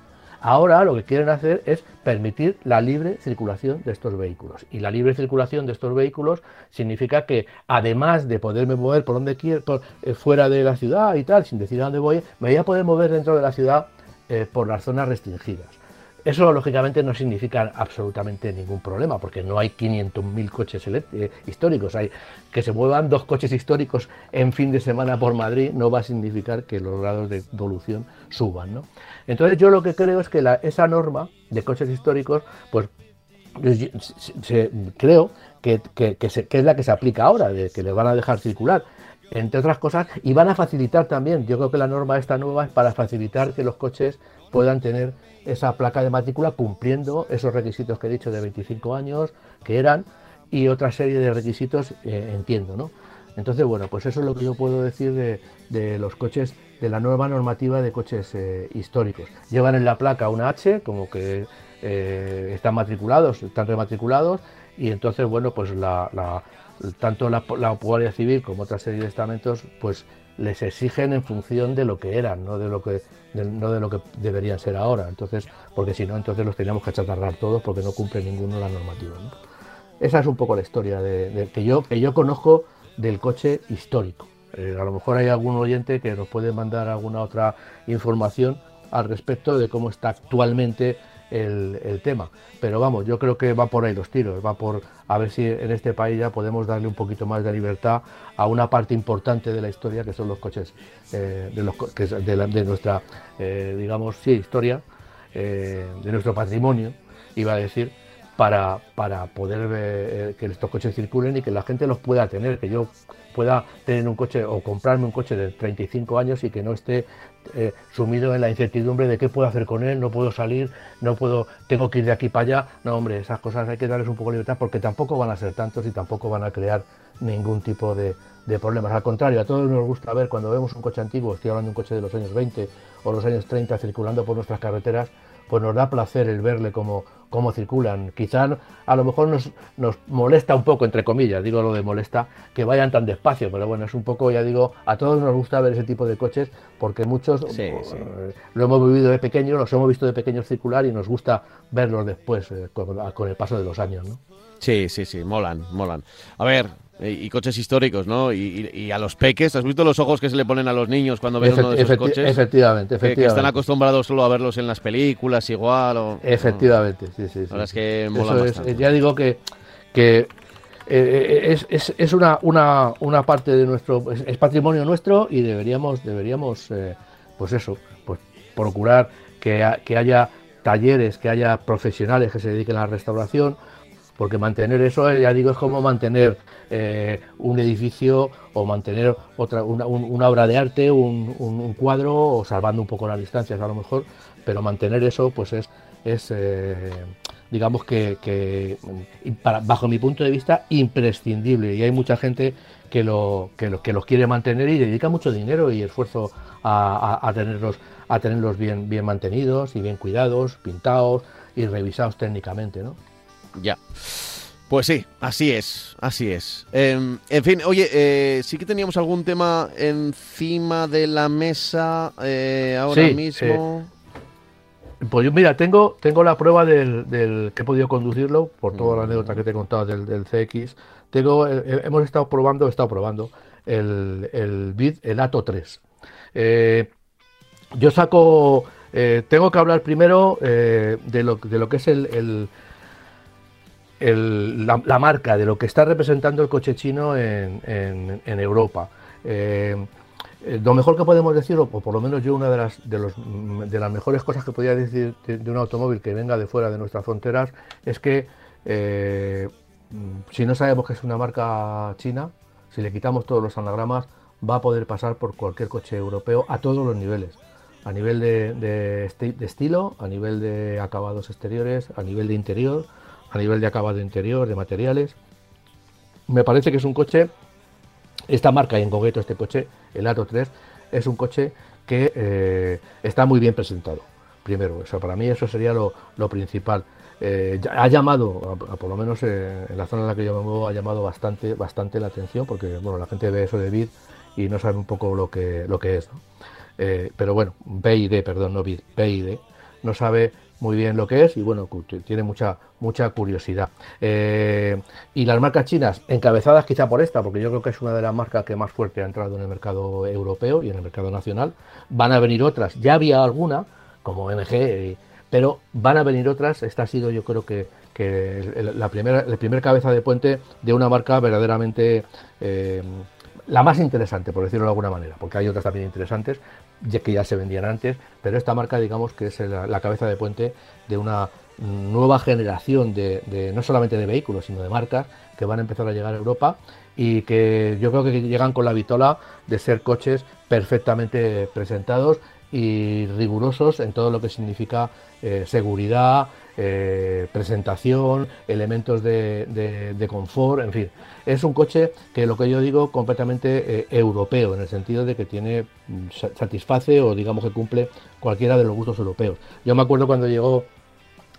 [SPEAKER 2] Ahora lo que quieren hacer es permitir la libre circulación de estos vehículos. Y la libre circulación de estos vehículos significa que además de poderme mover por donde quiera, eh, fuera de la ciudad y tal, sin decir a dónde voy, me voy a poder mover dentro de la ciudad eh, por las zonas restringidas. Eso lógicamente no significa absolutamente ningún problema, porque no hay 500.000 coches eh, históricos. Hay, que se muevan dos coches históricos en fin de semana por Madrid no va a significar que los grados de evolución suban. ¿no? Entonces yo lo que creo es que esa norma de coches históricos, pues creo que, es la que se aplica ahora, de que le van a dejar circular entre otras cosas, y van a facilitar también, yo creo que la norma esta nueva es para facilitar que los coches puedan tener esa placa de matrícula cumpliendo esos requisitos que he dicho de 25 años que eran y otra serie de requisitos, eh, entiendo, ¿no? Entonces, bueno, pues eso es lo que yo puedo decir de, los coches, de la nueva normativa de coches eh, históricos. Llevan en la placa una H, como que eh, están matriculados, están rematriculados, y entonces, bueno, pues la, tanto la, la, Guardia Civil como otra serie de estamentos, pues les exigen en función de lo que eran, no de lo que, no de lo que deberían ser ahora. Entonces, porque si no, entonces los teníamos que achatarrar todos porque no cumple ninguno la normativa. Esa es un poco la historia de, que, yo, que yo conozco del coche histórico. Eh, a lo mejor hay algún oyente que nos puede mandar alguna otra información al respecto de cómo está actualmente el, tema. Pero vamos, yo creo que va por ahí los tiros, va por a ver si en este país ya podemos darle un poquito más de libertad a una parte importante de la historia que son los coches, eh, de, nuestra, eh, digamos, sí, historia, de nuestro patrimonio, iba a decir, para, para poder que estos coches circulen y que la gente los pueda tener, que yo pueda tener un coche o comprarme un coche de 35 años y que no esté eh, sumido en la incertidumbre de qué puedo hacer con él, no puedo salir, no puedo, tengo que ir de aquí para allá. No, hombre, esas cosas hay que darles un poco de libertad porque tampoco van a ser tantos y tampoco van a crear ningún tipo de, de problemas. Al contrario, a todos nos gusta ver cuando vemos un coche antiguo, estoy hablando de un coche de los años 20 o los años 30 circulando por nuestras carreteras, pues nos da placer el verle cómo, cómo circulan. Quizá a lo mejor nos, nos, molesta un poco, entre comillas, digo lo de molesta, que vayan tan despacio, pero bueno, es un poco, ya digo, a todos nos gusta ver ese tipo de coches porque muchos eh, lo hemos vivido de pequeños, los hemos visto de pequeños circular y nos gusta verlos después, eh, con, con, el paso de los años. ¿no?
[SPEAKER 1] Sí, sí, sí, molan, molan. A ver, y, coches históricos, ¿no? Y, a los peques, ¿has visto los ojos que se le ponen a los niños cuando ven uno de esos coches?
[SPEAKER 2] Efectivamente, efectivamente.
[SPEAKER 1] Que, están acostumbrados solo a verlos en las películas igual. O,
[SPEAKER 2] efectivamente, sí, sí.
[SPEAKER 1] Ahora es que mola
[SPEAKER 2] es, Ya digo que, que eh, eh, es, es, una, una, una, parte de nuestro, es, patrimonio nuestro y deberíamos, deberíamos eh, pues eso, pues procurar que, que haya talleres, que haya profesionales que se dediquen a la restauración, porque mantener eso, eh, ya digo, es como mantener eh, un edificio o mantener otra, una, obra de arte, un, cuadro, o salvando un poco las distancias a lo mejor, pero mantener eso pues es, es eh, digamos que, bajo mi punto de vista, imprescindible. Y hay mucha gente que, lo, que, lo, que los quiere mantener y dedica mucho dinero y esfuerzo a, tenerlos, a tenerlos bien, bien mantenidos y bien cuidados, pintados y revisados técnicamente, ¿no?
[SPEAKER 1] Ya. Pues sí, así es, así es. Em, en fin, oye, eh, sí que teníamos algún tema encima de la mesa eh, ahora mismo.
[SPEAKER 2] Eh, pues yo, mira, tengo, tengo la prueba del, que he podido conducirlo, por toda la anécdota que te he contado del, CX. Tengo, hemos estado probando, he estado probando el, el BID, el ATO 3. yo saco, tengo que hablar primero de, lo, de lo que es el la, marca de lo que está representando el coche chino en, Europa. Eh, eh, lo mejor que podemos decir, o por lo menos yo una de las, de, los, de las mejores cosas que podría decir de, un automóvil que venga de fuera de nuestras fronteras, es que eh, si no sabemos que es una marca china, si le quitamos todos los anagramas, va a poder pasar por cualquier coche europeo a todos los niveles. A nivel de, de estilo, a nivel de acabados exteriores, a nivel de interior, a nivel de acabado interior, de materiales. Me parece que es un coche, esta marca y en concreto este coche, el Ato 3, es un coche que eh, está muy bien presentado. Primero, eso, para mí eso sería lo, principal. Eh, ha llamado, por lo menos eh, en la zona en la que yo me muevo, ha llamado bastante, bastante la atención porque bueno, la gente ve eso de BID y no sabe un poco lo que, lo que es. pero bueno, BID, perdón, no BID, BID, no sabe muy bien lo que es y bueno, tiene mucha, mucha curiosidad. Eh, y las marcas chinas, encabezadas quizá por esta, porque yo creo que es una de las marcas que más fuerte ha entrado en el mercado europeo y en el mercado nacional, van a venir otras. Ya había alguna, como MG, pero van a venir otras. Esta ha sido yo creo que, la primera, el primer cabeza de puente de una marca verdaderamente... Eh, la más interesante, por decirlo de alguna manera, porque hay otras también interesantes, ya que ya se vendían antes, pero esta marca digamos que es la, cabeza de puente de una nueva generación de, no solamente de vehículos, sino de marcas que van a empezar a llegar a Europa y que yo creo que llegan con la vitola de ser coches perfectamente presentados y rigurosos en todo lo que significa eh, seguridad, eh, presentación, elementos de, confort, en fin. Es un coche que lo que yo digo completamente eh, europeo, en el sentido de que tiene, mm, satisface o digamos que cumple cualquiera de los gustos europeos. Yo me acuerdo cuando llegó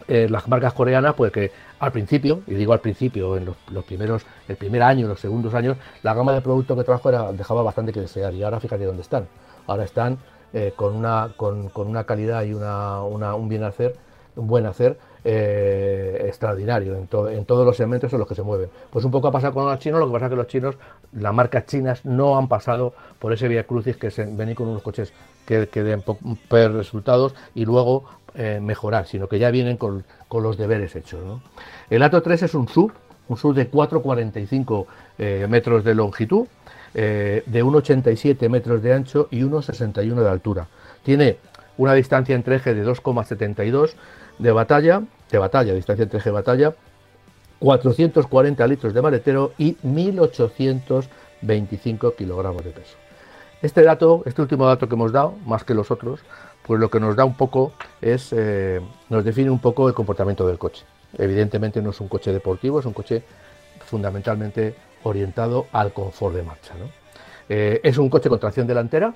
[SPEAKER 2] las marcas coreanas, pues que al principio, y digo al principio, en los, primeros, el primer año, los segundos años, la gama de productos que trajo dejaba bastante que desear. Y ahora fíjate dónde están. Ahora están eh, con, una, con, una calidad y una, un bien hacer, un buen hacer eh, extraordinario en, todos los segmentos en los que se mueven. Pues un poco ha pasado con los chinos, lo que pasa es que los chinos, las marcas chinas no han pasado por ese vía crucis que se venir con unos coches que, que den resultados y luego eh, mejorar, sino que ya vienen con, con los deberes hechos. El Ato 3 es un sub, un sub de 4,45 metros de longitud, eh, de 1,87 metros de ancho y 1,61 de altura. Tiene una distancia entre eje de 2,72 de batalla, de batalla, distancia entre eje de batalla, 440 litros de maletero y 1.825 kilogramos de peso. Este dato, este último dato que hemos dado, más que los otros, pues lo que nos da un poco es, eh, nos define un poco el comportamiento del coche. Evidentemente no es un coche deportivo, es un coche fundamentalmente orientado al confort de marcha. Eh, es un coche con tracción delantera,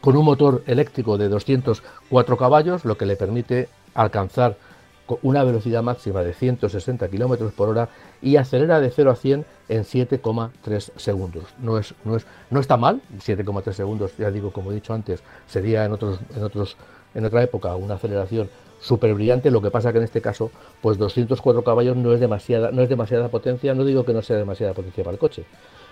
[SPEAKER 2] con un motor eléctrico de 204 caballos, lo que le permite alcanzar una velocidad máxima de 160 km por hora y acelera de 0 a 100 en 7,3 segundos. No, es, no, es, no está mal, 7,3 segundos, ya digo, como he dicho antes, sería en, otros, en, otros, en otra época una aceleración súper brillante, lo que pasa que en este caso, pues 204 caballos no es, demasiada, no es demasiada potencia, no digo que no sea demasiada potencia para el coche,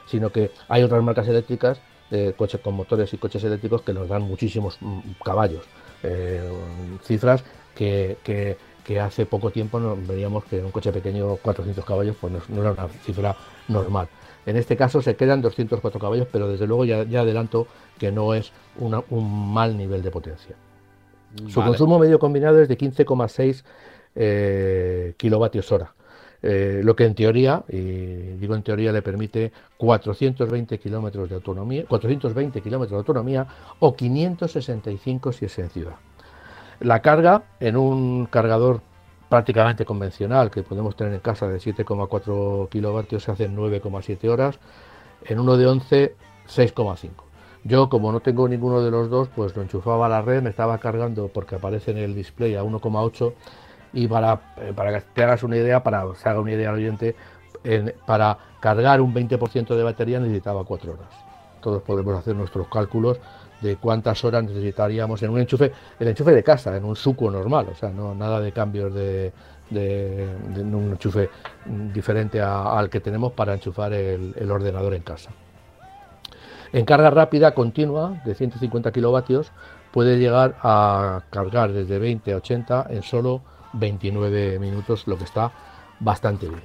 [SPEAKER 2] sino que hay otras marcas eléctricas, eh, coches con motores y coches eléctricos que nos dan muchísimos mm, caballos, eh, cifras que, hace poco tiempo veíamos que un coche pequeño 400 caballos pues no, era una cifra normal. En este caso se quedan 204 caballos, pero desde luego ya, adelanto que no es un mal nivel de potencia. Su consumo medio combinado es de 15,6 eh, kilovatios hora. Eh, lo que en teoría, y digo en teoría, le permite 420 kilómetros de autonomía, 420 kilómetros de autonomía o 565 si es en ciudad. La carga en un cargador prácticamente convencional que podemos tener en casa de 7,4 kilovatios se hace en 9,7 horas, en uno de 11 6,5. Yo, como no tengo ninguno de los dos, pues lo enchufaba a la red, me estaba cargando porque aparece en el display a 1,8 y para, eh, para que te hagas una idea, para que se haga una idea al oyente, para cargar un 20% de batería necesitaba 4 horas. Todos podemos hacer nuestros cálculos de cuántas horas necesitaríamos en un enchufe, el enchufe de casa, en un suco normal, o sea, no nada de cambios de, un enchufe diferente al que tenemos para enchufar el ordenador en casa. En carga rápida continua de 150 kilovatios puede llegar a cargar desde 20 a 80 en solo 29 minutos, lo que está bastante bien.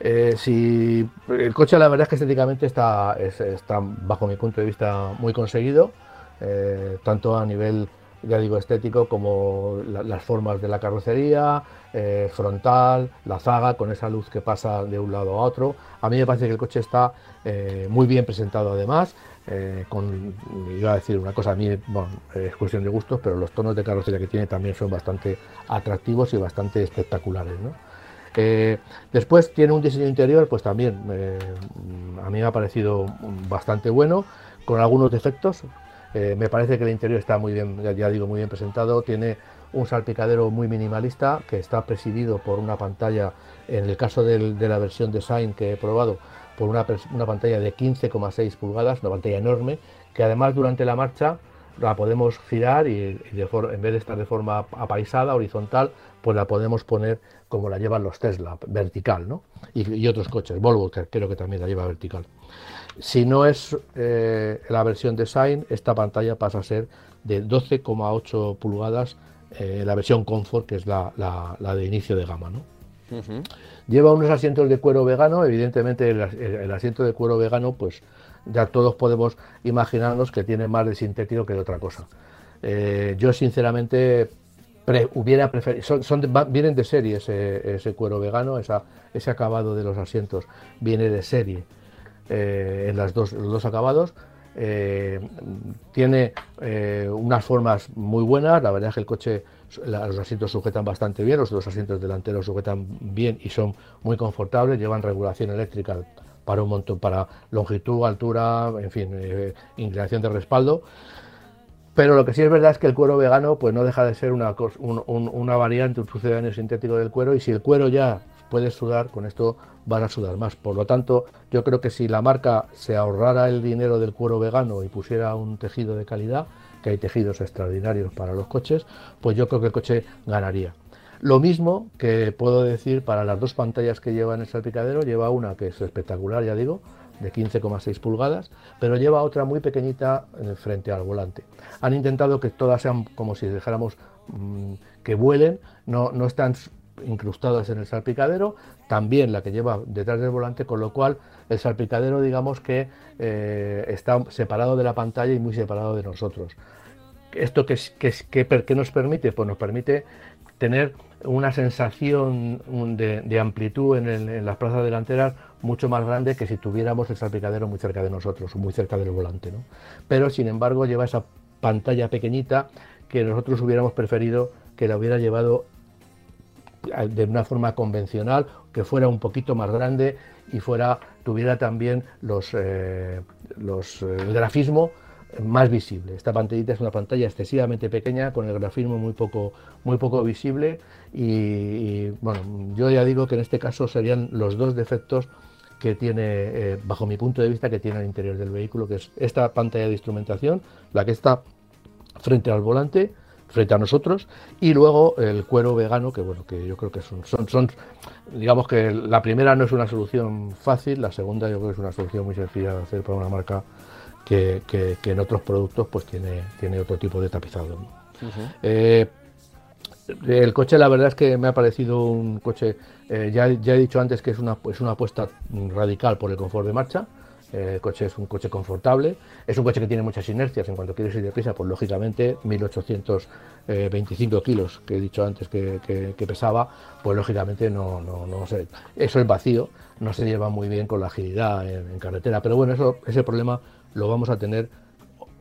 [SPEAKER 2] Eh, si el coche la verdad es que estéticamente está, está bajo mi punto de vista muy conseguido, eh, tanto a nivel ya digo estético como las formas de la carrocería, eh, frontal, la zaga con esa luz que pasa de un lado a otro. A mí me parece que el coche está muy bien presentado además eh, con, iba a decir una cosa, a mí bueno, es cuestión de gustos, pero los tonos de carrocería que tiene también son bastante atractivos y bastante espectaculares. Eh, después tiene un diseño interior, pues también eh, a mí me ha parecido bastante bueno, con algunos defectos. Me parece que el interior está muy bien, ya, digo, muy bien presentado. Tiene un salpicadero muy minimalista que está presidido por una pantalla, en el caso de la versión design que he probado, por una, pantalla de 15,6 pulgadas, una pantalla enorme, que además durante la marcha la podemos girar y, en vez de estar de forma apaisada, horizontal, pues la podemos poner como la llevan los Tesla, vertical, ¿no? Y, otros coches, Volvo creo que también la lleva vertical. Si no es eh, la versión design, esta pantalla pasa a ser de 12,8 pulgadas, eh, la versión Comfort, que es la, la de inicio de gama, ¿no? Lleva unos asientos de cuero vegano, evidentemente el, asiento de cuero vegano, pues ya todos podemos imaginarnos que tiene más de sintético que de otra cosa. Eh, yo sinceramente hubiera preferido, son, vienen de serie ese, cuero vegano, ese acabado de los asientos viene de serie en las dos, los dos acabados. eh, tiene eh, unas formas muy buenas, la verdad es que el coche, los asientos sujetan bastante bien, los dos asientos delanteros sujetan bien y son muy confortables, llevan regulación eléctrica para un montón, para longitud, altura, en fin, eh, inclinación de respaldo. Pero lo que sí es verdad es que el cuero vegano pues no deja de ser una, una variante, un sucedáneo sintético del cuero y si el cuero ya puede sudar, con esto van a sudar más. Por lo tanto, yo creo que si la marca se ahorrara el dinero del cuero vegano y pusiera un tejido de calidad, que hay tejidos extraordinarios para los coches, pues yo creo que el coche ganaría. Lo mismo que puedo decir para las dos pantallas que lleva en el salpicadero, lleva una que es espectacular, ya digo, de 15,6 pulgadas, pero lleva otra muy pequeñita frente al volante. Han intentado que todas sean como si dejáramos mm, que vuelen, no, no están incrustadas en el salpicadero, también la que lleva detrás del volante, con lo cual el salpicadero digamos que eh, está separado de la pantalla y muy separado de nosotros. ¿Esto qué, qué, nos permite? Pues nos permite tener una sensación de, amplitud en, las plazas delanteras mucho más grande que si tuviéramos el salpicadero muy cerca de nosotros, muy cerca del volante. Pero sin embargo lleva esa pantalla pequeñita que nosotros hubiéramos preferido que la hubiera llevado de una forma convencional, que fuera un poquito más grande y fuera tuviera también los, eh, los eh, el grafismo más visible. Esta pantallita es una pantalla excesivamente pequeña con el grafismo muy poco muy poco visible y, bueno, yo ya digo que en este caso serían los dos defectos que tiene, eh, bajo mi punto de vista, que tiene el interior del vehículo, que es esta pantalla de instrumentación, la que está frente al volante, frente a nosotros y luego el cuero vegano que bueno que yo creo que son, son, son digamos que la primera no es una solución fácil la segunda yo creo que es una solución muy sencilla de hacer para una marca que, que, en otros productos pues tiene tiene otro tipo de tapizado eh, el coche la verdad es que me ha parecido un coche eh, ya, ya he dicho antes que es una, es una apuesta radical por el confort de marcha el coche es un coche confortable, es un coche que tiene muchas inercias. En cuanto quieres ir deprisa, pues lógicamente 1825 kilos que he dicho antes que, que, pues lógicamente no, no, no sé, eso es vacío, no se lleva muy bien con la agilidad en, carretera, pero bueno, eso, ese problema lo vamos a tener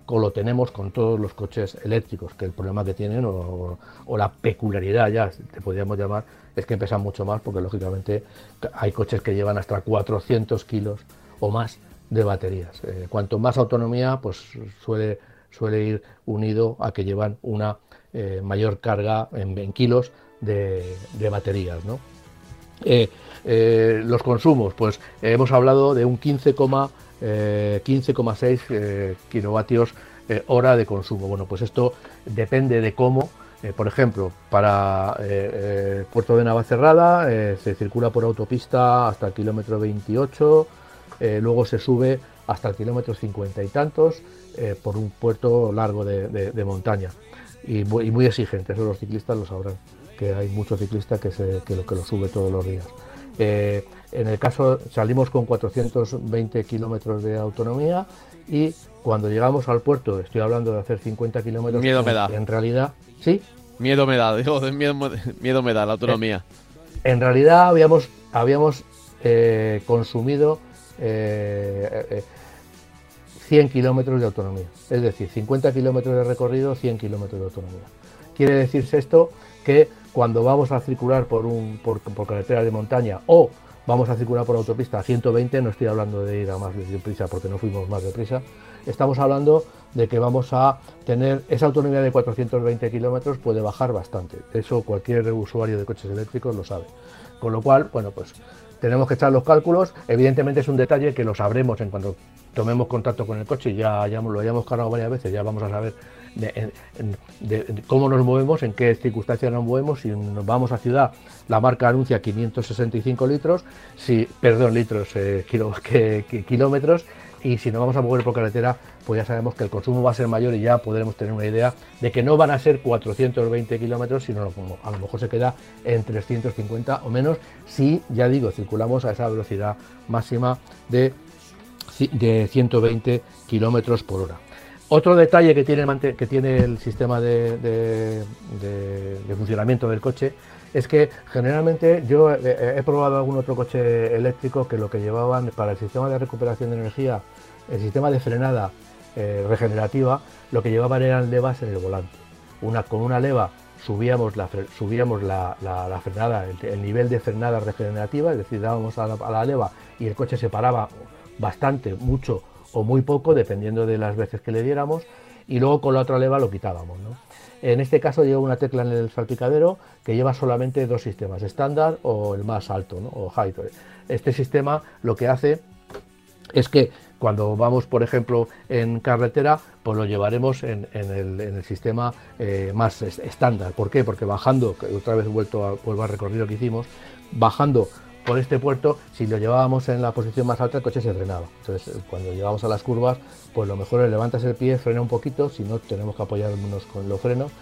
[SPEAKER 2] o lo tenemos con todos los coches eléctricos, que el problema que tienen o, o, la peculiaridad ya, te podríamos llamar, es que pesan mucho más porque lógicamente hay coches que llevan hasta 400 kilos o más de baterías. Eh, cuanto más autonomía, pues suele, suele ir unido a que llevan una eh, mayor carga en, kilos de, baterías. Eh, los consumos, pues hemos hablado de un 15,6 kilovatios hora de consumo. Bueno, pues esto depende de cómo. por ejemplo, para Puerto de Navacerrada se circula por autopista hasta el kilómetro 28, eh, luego se sube hasta el kilómetro cincuenta y tantos eh, por un puerto largo de, montaña y muy, exigente, eso los ciclistas lo sabrán, que hay muchos ciclistas que, se, que, lo, que lo sube todos los días. Eh, en el caso salimos con 420 kilómetros de autonomía y cuando llegamos al puerto, estoy hablando de hacer 50 kilómetros,
[SPEAKER 1] miedo me da.
[SPEAKER 2] En realidad, ¿sí?
[SPEAKER 1] Miedo me da, digo, miedo, miedo me da la autonomía.
[SPEAKER 2] En, realidad habíamos, habíamos consumido 100 eh, eh, kilómetros de autonomía. Es decir, 50 kilómetros de recorrido, 100 kilómetros de autonomía. Quiere decirse esto que cuando vamos a circular por, un, por, por de montaña o vamos a circular por autopista a 120, no estoy hablando de ir a más deprisa porque no fuimos más deprisa, estamos hablando de que vamos a tener esa autonomía de 420 kilómetros puede bajar bastante. Eso cualquier usuario de coches eléctricos lo sabe. Con lo cual, bueno, pues tenemos que echar los cálculos. Evidentemente es un detalle que lo sabremos en cuanto tomemos contacto con el coche, ya, ya lo hayamos cargado varias veces, ya vamos a saber de, cómo nos movemos, en qué circunstancias nos movemos, si nos vamos a ciudad, la marca anuncia 565 litros, si, perdón, litros, eh, kilómetros, y si nos vamos a mover por carretera, pues ya sabemos que el consumo va a ser mayor y ya podremos tener una idea de que no van a ser 420 kilómetros, sino como a lo mejor se queda en 350 o menos, si, ya digo, circulamos a esa velocidad máxima de, de 120 kilómetros por hora. Otro detalle que tiene, que tiene el sistema de, de, funcionamiento del coche es que generalmente yo he, probado algún otro coche eléctrico que lo que llevaban para el sistema de recuperación de energía, el sistema de frenada eh, regenerativa, lo que llevaban eran levas en el volante. Con una leva subíamos la, subíamos la, frenada, el, nivel de frenada regenerativa, es decir, dábamos a la, leva y el coche se paraba bastante, mucho o muy poco, dependiendo de las veces que le diéramos, y luego con la otra leva lo quitábamos. En este caso lleva una tecla en el salpicadero que lleva solamente dos sistemas, estándar o el más alto, o high. Este sistema lo que hace es que cuando vamos, por ejemplo, en carretera, pues lo llevaremos en, el, sistema eh, más estándar. ¿Por qué? Porque bajando, otra vez vuelto a, vuelvo al recorrido que hicimos, bajando por este puerto, si lo llevábamos en la posición más alta, el coche se frenaba. Entonces, eh, cuando llegamos a las curvas, pues lo mejor es levantas el pie, frena un poquito, si no, tenemos que apoyarnos con los frenos,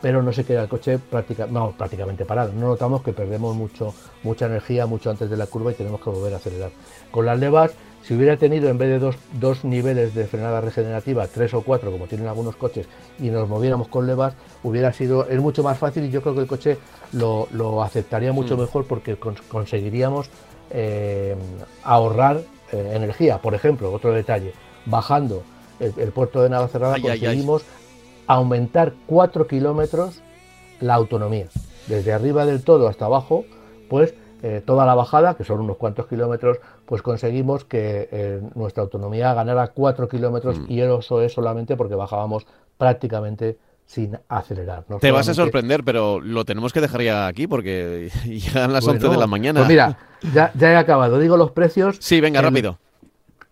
[SPEAKER 2] pero no se queda el coche prácticamente parado. No notamos que perdemos mucho, mucha energía mucho antes de la curva y tenemos que volver a acelerar. Con las levas si hubiera tenido en vez de dos, niveles de frenada regenerativa, tres o cuatro, como tienen algunos coches, y nos moviéramos con levas, hubiera sido, es mucho más fácil y yo creo que el coche lo, aceptaría mucho mm. mejor porque conseguiríamos eh, ahorrar eh, energía. Por ejemplo, otro detalle, bajando el, puerto de Navacerrada conseguimos aumentar 4 kilómetros la autonomía. Desde arriba del todo hasta abajo, pues eh, toda la bajada, que son unos cuantos kilómetros, pues conseguimos que eh, nuestra autonomía ganara 4 kilómetros mm. y eso es solamente porque bajábamos prácticamente sin acelerar.
[SPEAKER 1] Te vas a sorprender, pero lo tenemos que dejar ya aquí porque llegan las 11 de la mañana.
[SPEAKER 2] Pues mira, ya, ya, he acabado. Digo los precios.
[SPEAKER 1] Sí, venga, rápido.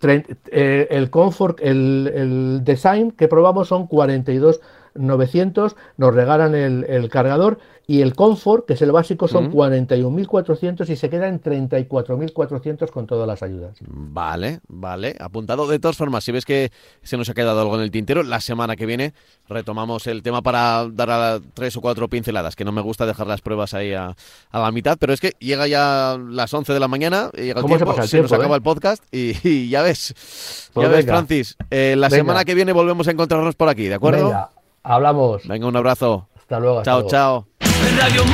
[SPEAKER 2] Eh, el confort, el, el, design que probamos son 42.900, nos regalan el, el cargador y el Comfort, que es el básico, son 41.400 y se queda en 34.400 con todas las ayudas.
[SPEAKER 1] Vale, vale, apuntado. De todas formas, si ves que se nos ha quedado algo en el tintero, la semana que viene retomamos el tema para dar a tres o cuatro pinceladas, que no me gusta dejar las pruebas ahí a, la mitad, pero es que llega ya las 11 de la mañana, llega el tiempo, se, nos acaba eh? el podcast y, ya ves, pues ya ves, Francis, eh, la semana que viene volvemos a encontrarnos por aquí, ¿de acuerdo?
[SPEAKER 2] Venga, hablamos.
[SPEAKER 1] Venga, un abrazo.
[SPEAKER 2] Hasta luego.
[SPEAKER 1] Chao, chao. Radio